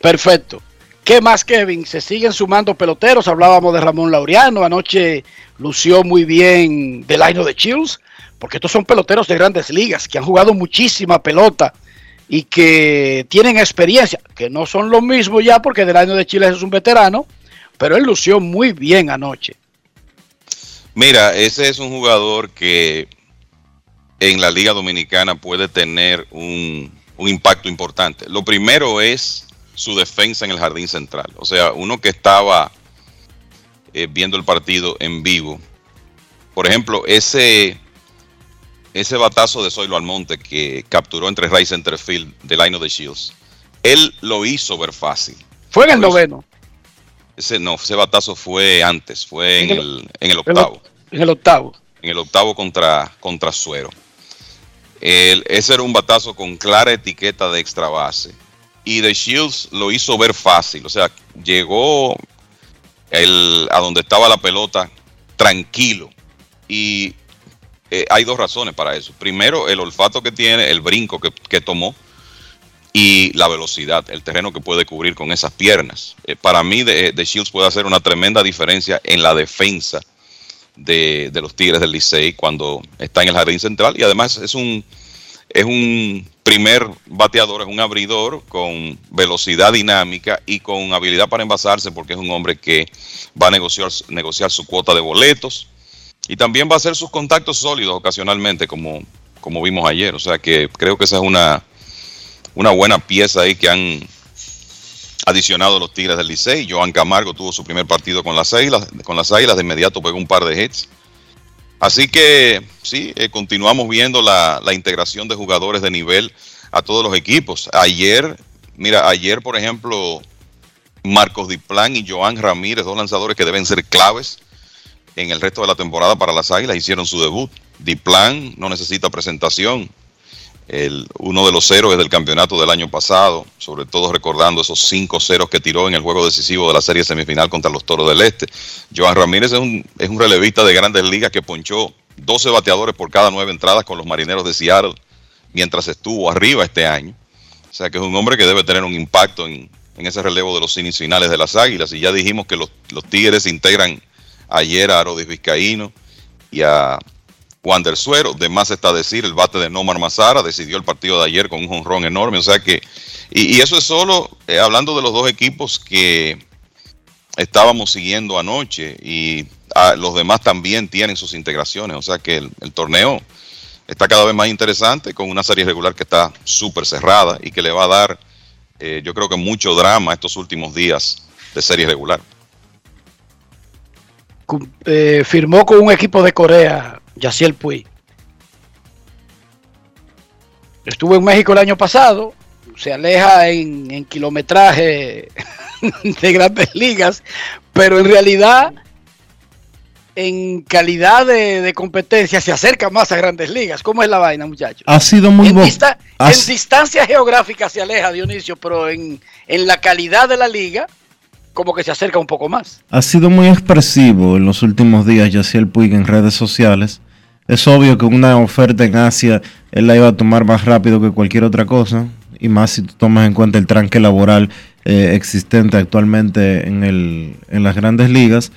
perfecto. ¿Qué más, Kevin? Se siguen sumando peloteros. Hablábamos de Ramón Laureano. Anoche lució muy bien Delaino de Chills, porque estos son peloteros de grandes ligas que han jugado muchísima pelota y que tienen experiencia, que no son lo mismo ya, porque Delaino de Chills es un veterano, pero él lució muy bien anoche. Mira, ese es un jugador que en la Liga Dominicana puede tener un, un impacto importante. Lo primero es su defensa en el jardín central. O sea, uno que estaba eh, viendo el partido en vivo. Por ejemplo, ese, ese batazo de Zoilo Almonte que capturó entre Ray Centerfield del Line of the Shields. Él lo hizo ver fácil. Fue en el noveno, Ese no, ese batazo fue antes, fue en En el- en el octavo en el octavo. en el octavo contra, contra Suero. El- ese era un batazo con clara etiqueta de extra base. Y The Shields lo hizo ver fácil. O sea, llegó el- a donde estaba la pelota tranquilo. Y eh, hay dos razones para eso. Primero, el olfato que tiene, el brinco que, que tomó y la velocidad, el terreno que puede cubrir con esas piernas. Eh, para mí, The, The Shields puede hacer una tremenda diferencia en la defensa de, de los Tigres del Licey cuando está en el jardín central y además es un es un primer bateador, es un abridor con velocidad dinámica y con habilidad para envasarse porque es un hombre que va a negociar, negociar su cuota de boletos y también va a hacer sus contactos sólidos ocasionalmente como, como vimos ayer. O sea que creo que esa es una, una buena pieza ahí que han adicionado los Tigres del Licey. Joan Camargo tuvo su primer partido con las Águilas, con las Águilas de inmediato pegó un par de hits. Así que sí, eh, continuamos viendo la, la integración de jugadores de nivel a todos los equipos. Ayer, mira, ayer por ejemplo, Marcos Diplán y Joan Ramírez, dos lanzadores que deben ser claves en el resto de la temporada para las Águilas, hicieron su debut. Diplán no necesita presentación. El, uno de los héroes del campeonato del año pasado, sobre todo recordando esos cinco ceros que tiró en el juego decisivo de la serie semifinal contra los Toros del Este. Joan Ramírez es un, es un relevista de grandes ligas que ponchó 12 bateadores por cada nueve entradas con los Marineros de Seattle mientras estuvo arriba este año. O sea que es un hombre que debe tener un impacto en, ese relevo de los finales de las Águilas. Y ya dijimos que los, los Tigres integran ayer a Arodis Vizcaíno y a Wander Suero. De más está decir, el bate de Nomar Mazara decidió el partido de ayer con un jonrón enorme. O sea que, y, eso es solo eh, hablando de los dos equipos que estábamos siguiendo anoche y a, los demás también tienen sus integraciones. O sea que el, el torneo está cada vez más interesante con una serie regular que está súper cerrada y que le va a dar, eh, yo creo que mucho drama estos últimos días de serie regular. Eh, firmó con un equipo de Corea, Yaciel Puy. Estuvo en México el año pasado, se aleja en, en kilometraje de grandes ligas, pero en realidad en calidad de, de, competencia se acerca más a grandes ligas. ¿Cómo es la vaina, muchachos? Ha sido muy en, dista- en distancia geográfica se aleja Dionisio, pero en, en la calidad de la liga, como que se acerca un poco más. Ha sido muy expresivo en los últimos días Yaciel Puig en redes sociales. Es obvio que una oferta en Asia él la iba a tomar más rápido que cualquier otra cosa. Y más si tú tomas en cuenta el tranque laboral eh, existente actualmente en, el, en las grandes ligas.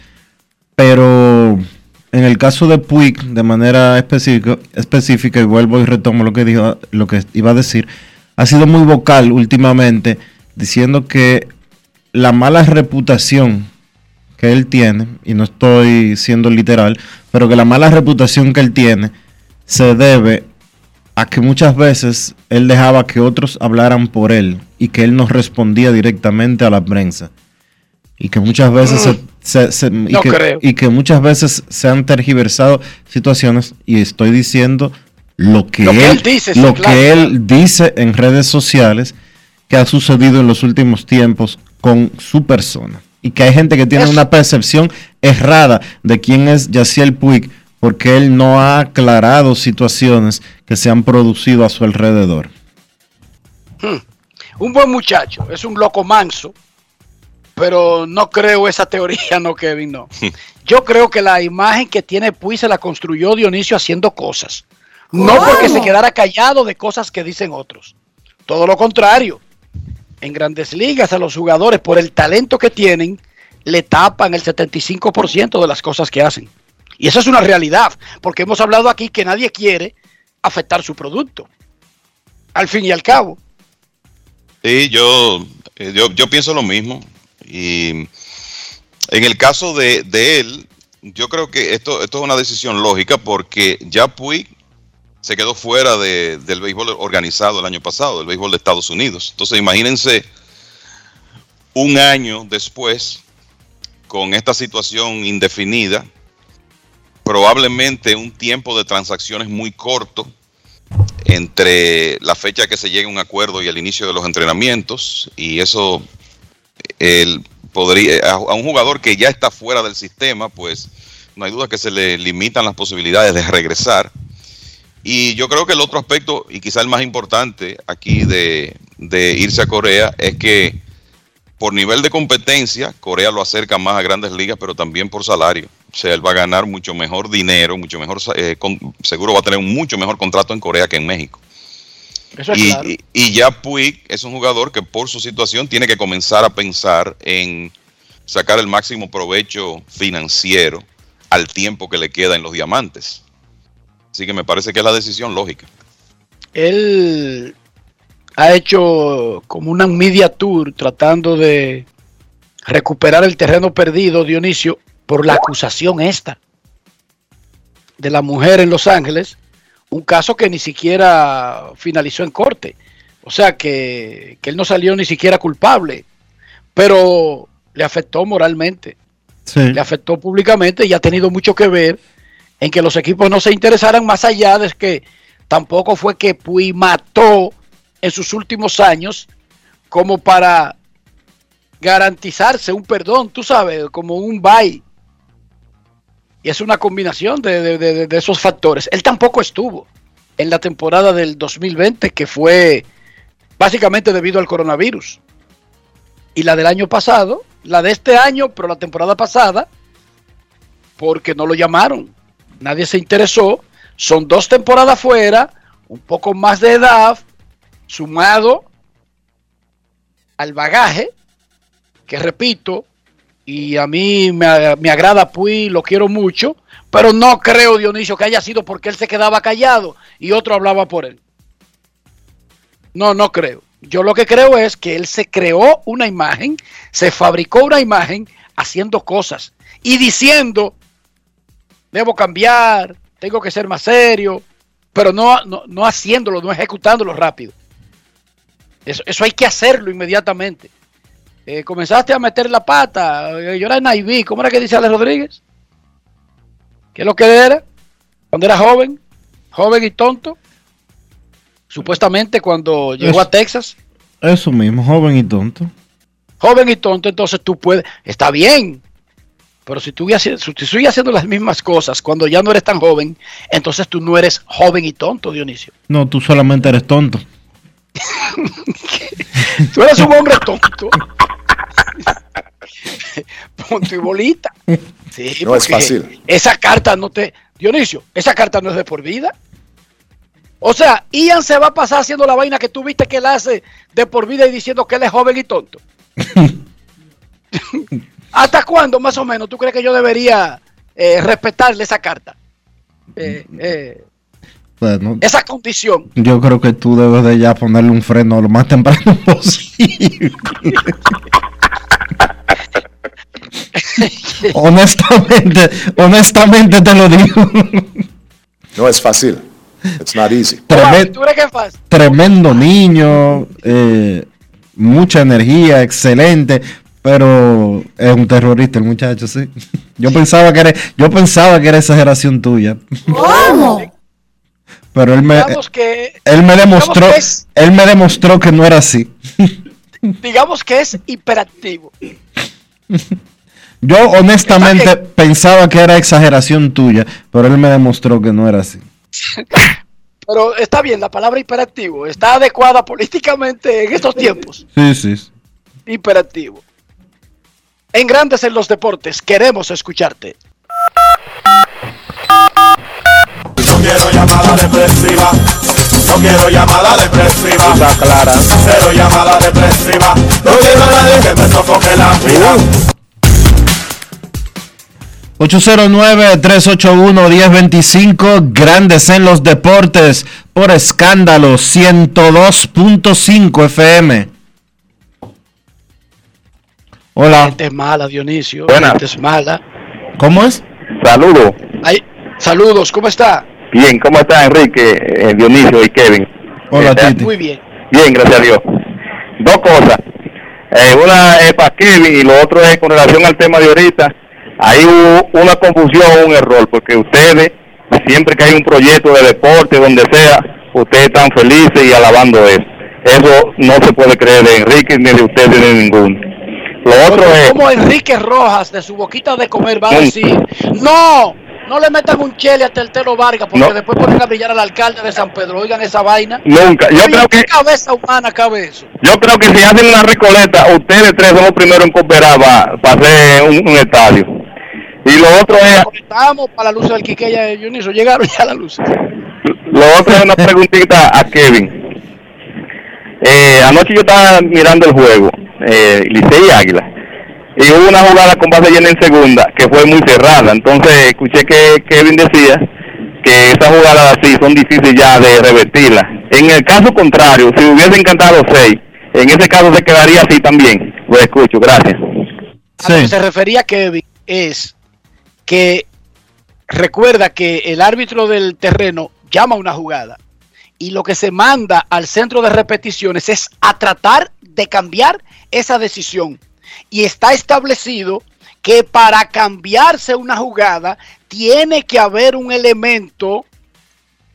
Pero en el caso de Puig, de manera específica, específica, y vuelvo y retomo lo que, dijo, lo que iba a decir, ha sido muy vocal últimamente diciendo que la mala reputación que él tiene, y no estoy siendo literal, pero que la mala reputación que él tiene se debe a que muchas veces él dejaba que otros hablaran por él y que él no respondía directamente a la prensa. Y que muchas veces se, se- se- y, No que, creo. y que muchas veces se han tergiversado situaciones y estoy diciendo lo que, Lo que él, dice, lo que claro. él dice en redes sociales que ha sucedido en los últimos tiempos con su persona. Y que hay gente que tiene Eso. una percepción errada de quién es Yaciel Puig porque él no ha aclarado situaciones que se han producido a su alrededor. Hmm. Un buen muchacho, es un loco manso, pero no creo esa teoría, no, Kevin, no. Yo creo que la imagen que tiene Puy se la construyó Dionisio haciendo cosas. No porque se quedara callado de cosas que dicen otros. Todo lo contrario. En grandes ligas a los jugadores, por el talento que tienen, le tapan el 75% de las cosas que hacen. Y eso es una realidad, porque hemos hablado aquí que nadie quiere afectar su producto. Al fin y al cabo. Sí, yo, eh, yo, yo pienso lo mismo. Y en el caso de, de él, yo creo que esto, esto es una decisión lógica porque ya Puig se quedó fuera de- del béisbol organizado el año pasado, del béisbol de Estados Unidos. Entonces imagínense un año después, con esta situación indefinida, probablemente un tiempo de transacciones muy corto entre la fecha que se llegue a un acuerdo y el inicio de los entrenamientos y eso podría a un jugador que ya está fuera del sistema pues no hay duda que se le limitan las posibilidades de regresar y yo creo que el otro aspecto y quizá el más importante aquí de, de irse a Corea es que por nivel de competencia Corea lo acerca más a grandes ligas pero también por salario o sea, él va a ganar mucho mejor dinero, mucho mejor, eh, con- seguro va a tener un mucho mejor contrato en Corea que en México. Eso es Y, claro. y- y ya Puig es un jugador que por su situación tiene que comenzar a pensar en sacar el máximo provecho financiero al tiempo que le queda en los diamantes. Así que me parece que es la decisión lógica. él ha hecho como una media tour tratando de recuperar el terreno perdido, Dionisio, por la acusación esta de la mujer en Los Ángeles, un caso que ni siquiera finalizó en corte. O sea que, que él no salió ni siquiera culpable, pero le afectó moralmente, Sí. le afectó públicamente y ha tenido mucho que ver en que los equipos no se interesaran más allá de que tampoco fue que Puy mató en sus últimos años como para garantizarse un perdón, tú sabes, como un bye. Y es una combinación de, de- esos factores. Él tampoco estuvo. en la temporada del 2020, que fue básicamente debido al coronavirus. Y la del año pasado, la de este año, pero la temporada pasada, porque no lo llamaron. Nadie se interesó. Son dos temporadas fuera, un poco más de edad, sumado al bagaje, que repito, y a mí me, me agrada Puy, lo quiero mucho, pero no creo, Dionisio, que haya sido porque él se quedaba callado y otro hablaba por él. No, no creo. Yo lo que creo es que él se creó una imagen, se fabricó una imagen haciendo cosas y diciendo, debo cambiar, tengo que ser más serio, pero no, no, no haciéndolo, no ejecutándolo rápido. Eso, eso hay que hacerlo inmediatamente. Eh, comenzaste a meter la pata, eh, yo era Naiví, ¿cómo era que dice Alex Rodríguez? ¿Qué es lo que era? Cuando era joven, joven y tonto. Supuestamente cuando llegó Eso. a Texas, Eso mismo, joven y tonto. joven y tonto, entonces tú puedes, está bien. Pero si tú, si tú sigues haciendo las mismas cosas cuando ya no eres tan joven, entonces tú no eres joven y tonto, Dionisio. No, tú solamente eres tonto. Tú eres un hombre tonto. Punto y bolita. Sí, No es fácil. Esa carta no te. Dionisio, esa carta no es de por vida. O sea, Ian se va a pasar haciendo la vaina que tú viste que él hace de por vida y diciendo que él es joven y tonto. ¿Hasta cuándo, más o menos, tú crees que yo debería eh, respetarle esa carta? Eh, eh, Bueno, esa condición. yo creo que tú debes de ya ponerle un freno lo más temprano posible. honestamente, honestamente te lo digo. No es fácil. It's not easy. ¿Tú crees que es fácil? tremendo niño, eh, mucha energía, excelente, pero es un terrorista el muchacho, sí. Yo pensaba que era, yo pensaba que era exageración tuya, ¿Cómo? pero él me, Digamos que, él me demostró, digamos que es- él me demostró que no era así. digamos que es hiperactivo. Yo honestamente pensaba que era exageración tuya, pero él me demostró que no era así. Pero está bien, la palabra hiperactivo está adecuada políticamente en estos tiempos. Sí, sí. sí. Hiperactivo. En Grandes en los Deportes, queremos escucharte. No quiero llamada depresiva. No quiero llamada depresiva. Está clara. Cero llamada depresiva. No quiero a nadie que me sofoque la vida. 809-381-1025, Grandes en los Deportes, por escándalo 102.5 FM. Hola. Gente es mala, Dionisio. Buenas. Gente es mala. ¿Cómo es? Saludos. Ay, saludos, ¿cómo está? Bien, ¿cómo está Enrique, eh, Dionisio y Kevin? Hola, Titi. Muy bien. Bien, gracias a Dios. Dos cosas. Eh, una es para Kevin y lo otro es con relación al tema de ahorita. Hay una confusión, un error, porque ustedes, siempre que hay un proyecto de deporte, donde sea, ustedes están felices y alabando eso. Eso no se puede creer de Enrique, ni de ustedes, ni de ninguno. Lo otro es... Como Enrique Rojas de su boquita de comer va a decir, no, no le metan un chele a Teltero Vargas porque No. después ponen a brillar al alcalde de San Pedro. Oigan esa vaina. Nunca. Yo Oye, creo ¿qué que... cabeza humana cabe eso? Yo creo que si hacen una recoleta, ustedes tres son los primeros en cooperar para hacer un, un estadio. Y lo otro es, Estamos para la luz del Quiqueya de Junior, llegaron ya las luces. lo otro es una preguntita a Kevin. Eh, anoche yo estaba mirando el juego, eh, Licey y Águila, y hubo una jugada con base llena en segunda que fue muy cerrada. Entonces escuché que Kevin decía que esas jugadas así son difíciles ya de revertirlas. En el caso contrario, si hubiesen cantado seis, en ese caso se quedaría así también. Lo escucho, gracias. A lo que se refería Kevin es que recuerda que el árbitro del terreno llama una jugada y lo que se manda al centro de repeticiones es a tratar de cambiar esa decisión. Y está establecido que para cambiarse una jugada tiene que haber un elemento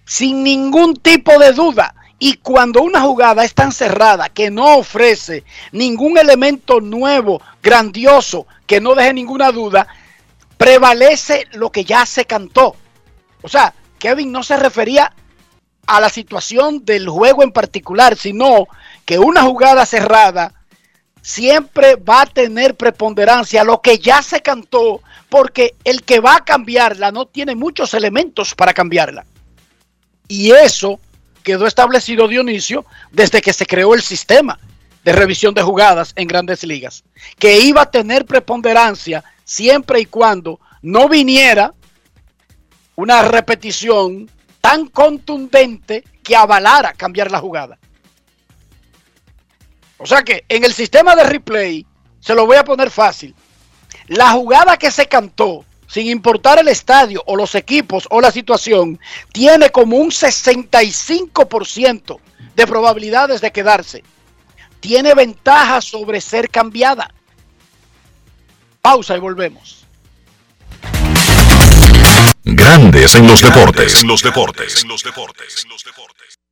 sin ningún tipo de duda. Y cuando una jugada es tan cerrada que no ofrece ningún elemento nuevo, grandioso, que no deje ninguna duda, prevalece lo que ya se cantó. O sea, Kevin no se refería a la situación del juego en particular, sino que una jugada cerrada siempre va a tener preponderancia, lo que ya se cantó, porque el que va a cambiarla no tiene muchos elementos para cambiarla. Y eso quedó establecido, Dionisio, desde que se creó el sistema de revisión de jugadas en grandes ligas, que iba a tener preponderancia siempre y cuando no viniera una repetición tan contundente que avalara cambiar la jugada. O sea que en el sistema de replay, se lo voy a poner fácil, la jugada que se cantó, sin importar el estadio o los equipos o la situación, tiene como un 65% de probabilidades de quedarse. Tiene ventaja sobre ser cambiada. Pausa y volvemos. Grandes en los deportes. En los deportes. En los deportes.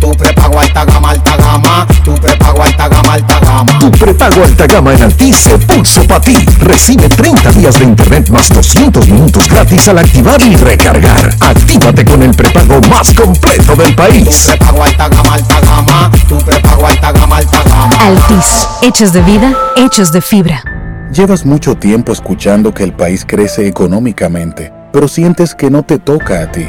Tu prepago alta gama, alta gama. Tu prepago alta gama, alta gama. Tu prepago alta gama en Altis se puso para ti. Recibe 30 días de internet más 200 minutos gratis al activar y recargar. Actívate con el prepago más completo del país. Tu prepago alta gama, alta gama. Tu prepago alta gama, alta gama. Altis, hechos de vida, hechos de fibra. Llevas mucho tiempo escuchando que el país crece económicamente, pero sientes que no te toca a ti.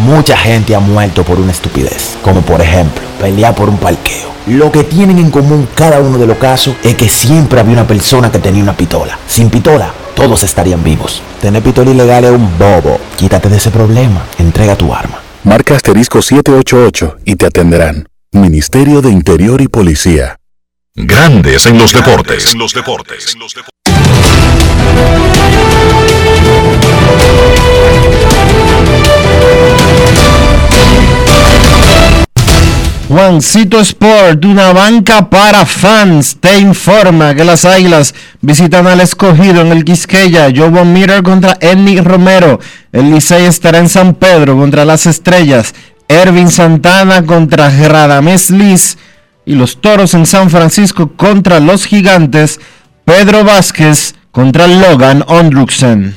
Mucha gente ha muerto por una estupidez, como por ejemplo pelear por un parqueo. Lo que tienen en común cada uno de los casos es que siempre había una persona que tenía una pistola. Sin pistola, todos estarían vivos. Tener pistola ilegal es un bobo. Quítate de ese problema. Entrega tu arma. Marca asterisco 788 y te atenderán. Ministerio de Interior y Policía. Grandes en los deportes. En los deportes. Juancito Sport, una banca para fans, te informa que las Águilas visitan al escogido en el Quisqueya. Joe Von Miller contra Enny Romero. El Licey estará en San Pedro contra las Estrellas. Ervin Santana contra Radames Liz. Y los Toros en San Francisco contra los Gigantes. Pedro Vázquez contra Logan Ondruksen.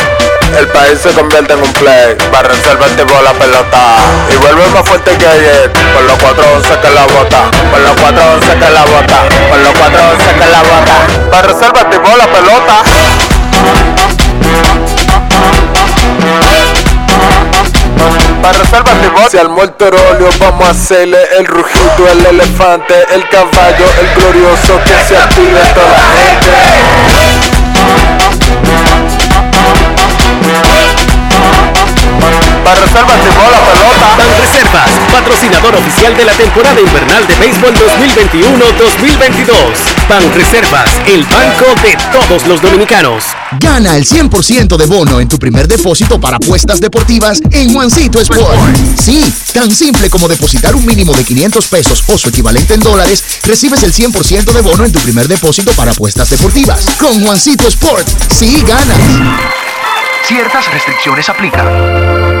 El país se convierte en un play. Para reservar tipo la pelota. Y vuelve más fuerte que ayer. Por los 411 que la bota. Por los 411 que la bota. Por los 411 que la bota. Para reservar tipo la pelota. Para reservar. Si al óleo vamos a hacerle el rugido, el elefante, el caballo, el glorioso que se active toda la gente. Para reservas tipo la pelota. Banreservas, patrocinador oficial de la temporada invernal de béisbol 2021-2022. Banreservas, el banco de todos los dominicanos. Gana el 100% de bono en tu primer depósito para apuestas deportivas en Juancito Sport. Sí, tan simple como depositar un mínimo de 500 pesos o su equivalente en dólares, recibes el 100% de bono en tu primer depósito para apuestas deportivas. Con Juancito Sport, sí ganas. Ciertas restricciones aplican.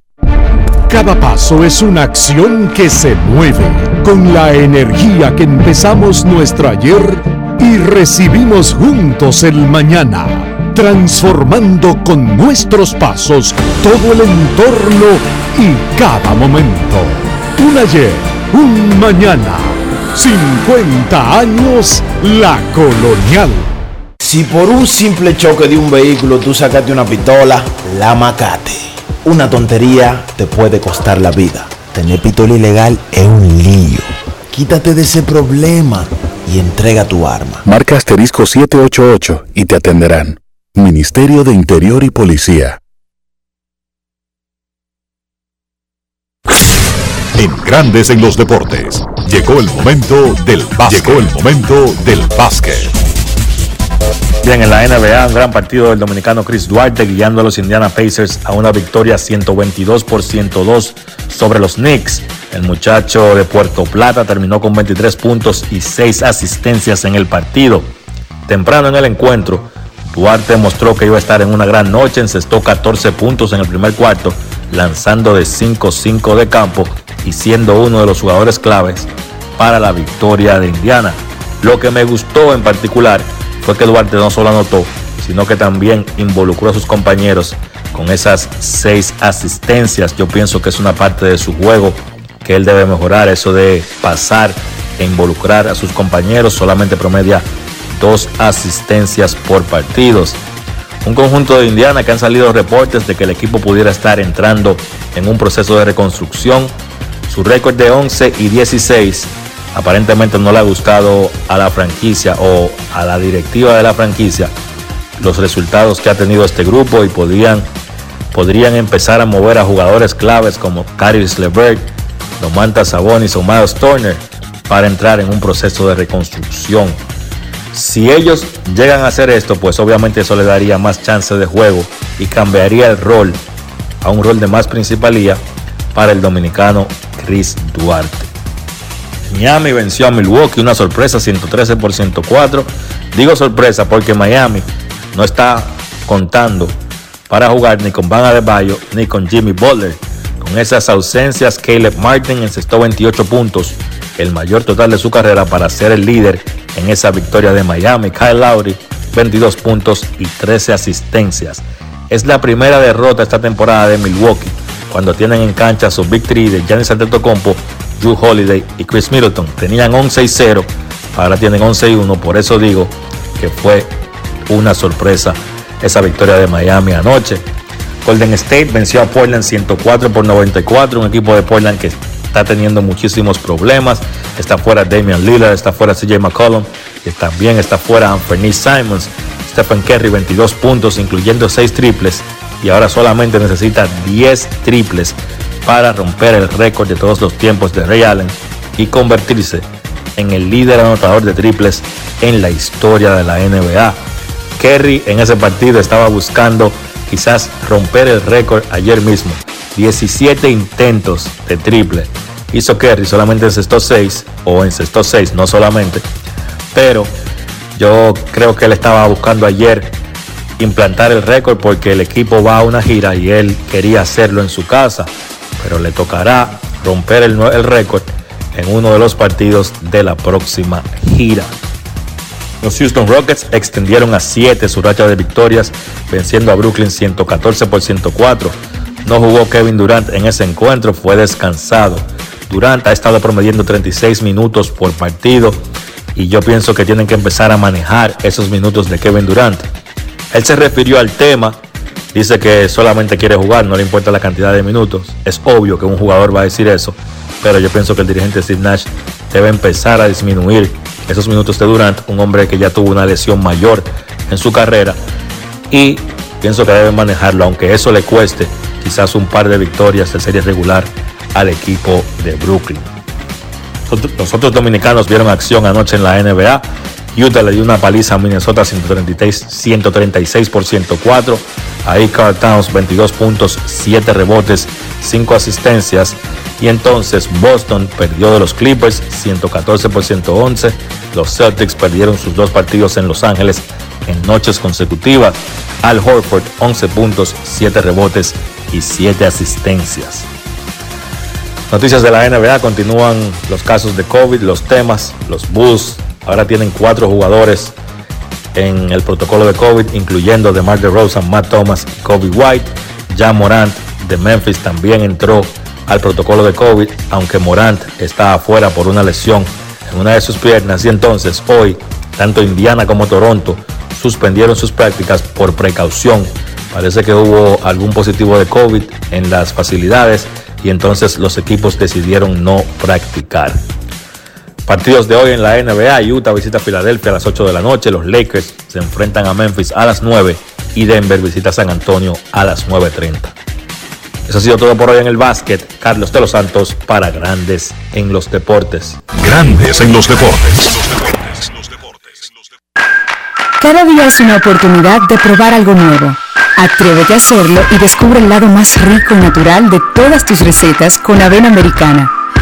Cada paso es una acción que se mueve con la energía que empezamos nuestro ayer y recibimos juntos el mañana, transformando con nuestros pasos todo el entorno y cada momento. Un ayer, un mañana, 50 años la colonial. Si por un simple choque de un vehículo tú sacaste una pistola, la macate. Una tontería te puede costar la vida. Tener pistola ilegal es un lío. Quítate de ese problema y entrega tu arma. Marca asterisco 788 y te atenderán. Ministerio de Interior y Policía. En Grandes en los Deportes, llegó el momento del básquet. Llegó el momento del básquet. Bien, en la NBA, un gran partido del dominicano Chris Duarte guiando a los Indiana Pacers a una victoria 122 por 102 sobre los Knicks. El muchacho de Puerto Plata terminó con 23 puntos y 6 asistencias en el partido. Temprano en el encuentro, Duarte mostró que iba a estar en una gran noche, encestó 14 puntos en el primer cuarto, lanzando de 5-5 de campo y siendo uno de los jugadores claves para la victoria de Indiana. Lo que me gustó en particular fue que Duarte no solo anotó, sino que también involucró a sus compañeros con esas seis asistencias. Yo pienso que es una parte de su juego que él debe mejorar, eso de pasar e involucrar a sus compañeros, solamente promedia dos asistencias por partidos. Un conjunto de Indiana que han salido reportes de que el equipo pudiera estar entrando en un proceso de reconstrucción. Su récord de 11 y 16 aparentemente no le ha gustado a la franquicia o a la directiva de la franquicia los resultados que ha tenido este grupo y podrían, podrían empezar a mover a jugadores claves como Caris LeVert, Domantas Sabonis o Miles Turner para entrar en un proceso de reconstrucción. Si ellos llegan a hacer esto, pues obviamente eso le daría más chance de juego y cambiaría el rol a un rol de más principalía para el dominicano Chris Duarte. Miami venció a Milwaukee, una sorpresa 113 por 104. Digo sorpresa porque Miami no está contando para jugar ni con Van Adebayo ni con Jimmy Butler. Con esas ausencias, Caleb Martin encestó 28 puntos, el mayor total de su carrera para ser el líder en esa victoria de Miami. Kyle Lowry, 22 puntos y 13 asistencias. Es la primera derrota esta temporada de Milwaukee, cuando tienen en cancha su Big Three de Giannis Antetokounmpo, Drew Holiday y Chris Middleton. Tenían 11 y 0, ahora tienen 11 y 1, por eso digo que fue una sorpresa esa victoria de Miami anoche. Golden State venció a Portland 104 por 94, un equipo de Portland que está teniendo muchísimos problemas. Está fuera Damian Lillard, está fuera CJ McCollum, y también está fuera Anthony Simons. Stephen Curry 22 puntos, incluyendo 6 triples, y ahora solamente necesita 10 triples para romper el récord de todos los tiempos de Ray Allen y convertirse en el líder anotador de triples en la historia de la NBA. Kerry en ese partido estaba buscando quizás romper el récord ayer mismo. 17 intentos de triple hizo Kerry, solamente encestó 6 o encestó 6, no solamente. Pero yo creo que él estaba buscando ayer implantar el récord porque el equipo va a una gira y él quería hacerlo en su casa. Pero le tocará romper el, el récord en uno de los partidos de la próxima gira. Los Houston Rockets extendieron a 7 su racha de victorias, venciendo a Brooklyn 114 por 104. No jugó Kevin Durant en ese encuentro, fue descansado. Durant ha estado promediando 36 minutos por partido y yo pienso que tienen que empezar a manejar esos minutos de Kevin Durant. Él se refirió al tema, dice que solamente quiere jugar, no le importa la cantidad de minutos. Es obvio que un jugador va a decir eso, pero yo pienso que el dirigente Steve Nash debe empezar a disminuir esos minutos de Durant, un hombre que ya tuvo una lesión mayor en su carrera y pienso que debe manejarlo, aunque eso le cueste quizás un par de victorias de serie regular al equipo de Brooklyn. Los otros dominicanos vieron acción anoche en la NBA. Utah le dio una paliza a Minnesota 136, 136 por 104. Ahí Carl Towns 22 puntos, 7 rebotes, 5 asistencias. Y entonces Boston perdió de los Clippers 114 por 111. Los Celtics perdieron sus dos partidos en Los Ángeles en noches consecutivas. Al Horford 11 puntos, 7 rebotes y 7 asistencias. Noticias de la NBA, continúan los casos de COVID, los temas, los Bulls ahora tienen cuatro jugadores en el protocolo de COVID, incluyendo DeMar DeRozan, Matt Thomas Kobe White. Ya Morant de Memphis también entró al protocolo de COVID, aunque Morant está afuera por una lesión en una de sus piernas. Y entonces hoy, tanto Indiana como Toronto suspendieron sus prácticas por precaución. Parece que hubo algún positivo de COVID en las facilidades y entonces los equipos decidieron no practicar. Partidos de hoy en la NBA, Utah visita Filadelfia a las 8 de la noche, los Lakers se enfrentan a Memphis a las 9 y Denver visita San Antonio a las 9.30. Eso ha sido todo por hoy en el básquet. Carlos de los Santos para Grandes en los Deportes. Grandes en los Deportes. Cada día es una oportunidad de probar algo nuevo. Atrévete a hacerlo y descubre el lado más rico y natural de todas tus recetas con avena americana.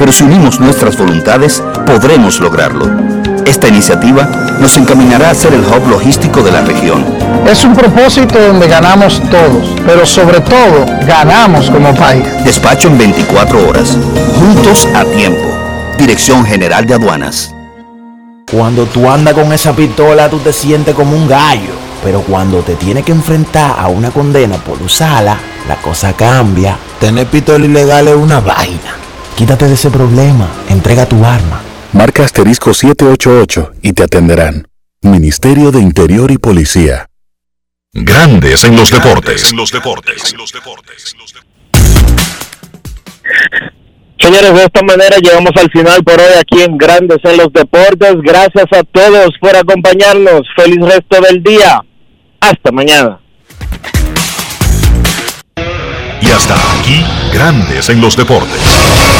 pero si unimos nuestras voluntades, podremos lograrlo. Esta iniciativa nos encaminará a ser el hub logístico de la región. Es un propósito donde ganamos todos, pero sobre todo ganamos como país. Despacho en 24 horas, juntos a tiempo. Dirección General de Aduanas. Cuando tú andas con esa pistola, tú te sientes como un gallo. Pero cuando te tienes que enfrentar a una condena por usarla, la cosa cambia. Tener pistola ilegal es una vaina. Quítate de ese problema. Entrega tu arma. Marca asterisco 788 y te atenderán. Ministerio de Interior y Policía. Grandes en los deportes. los deportes. los deportes. Señores, de esta manera llegamos al final por hoy aquí en Grandes en los Deportes. Gracias a todos por acompañarnos. Feliz resto del día. Hasta mañana. Y hasta aquí, Grandes en los deportes.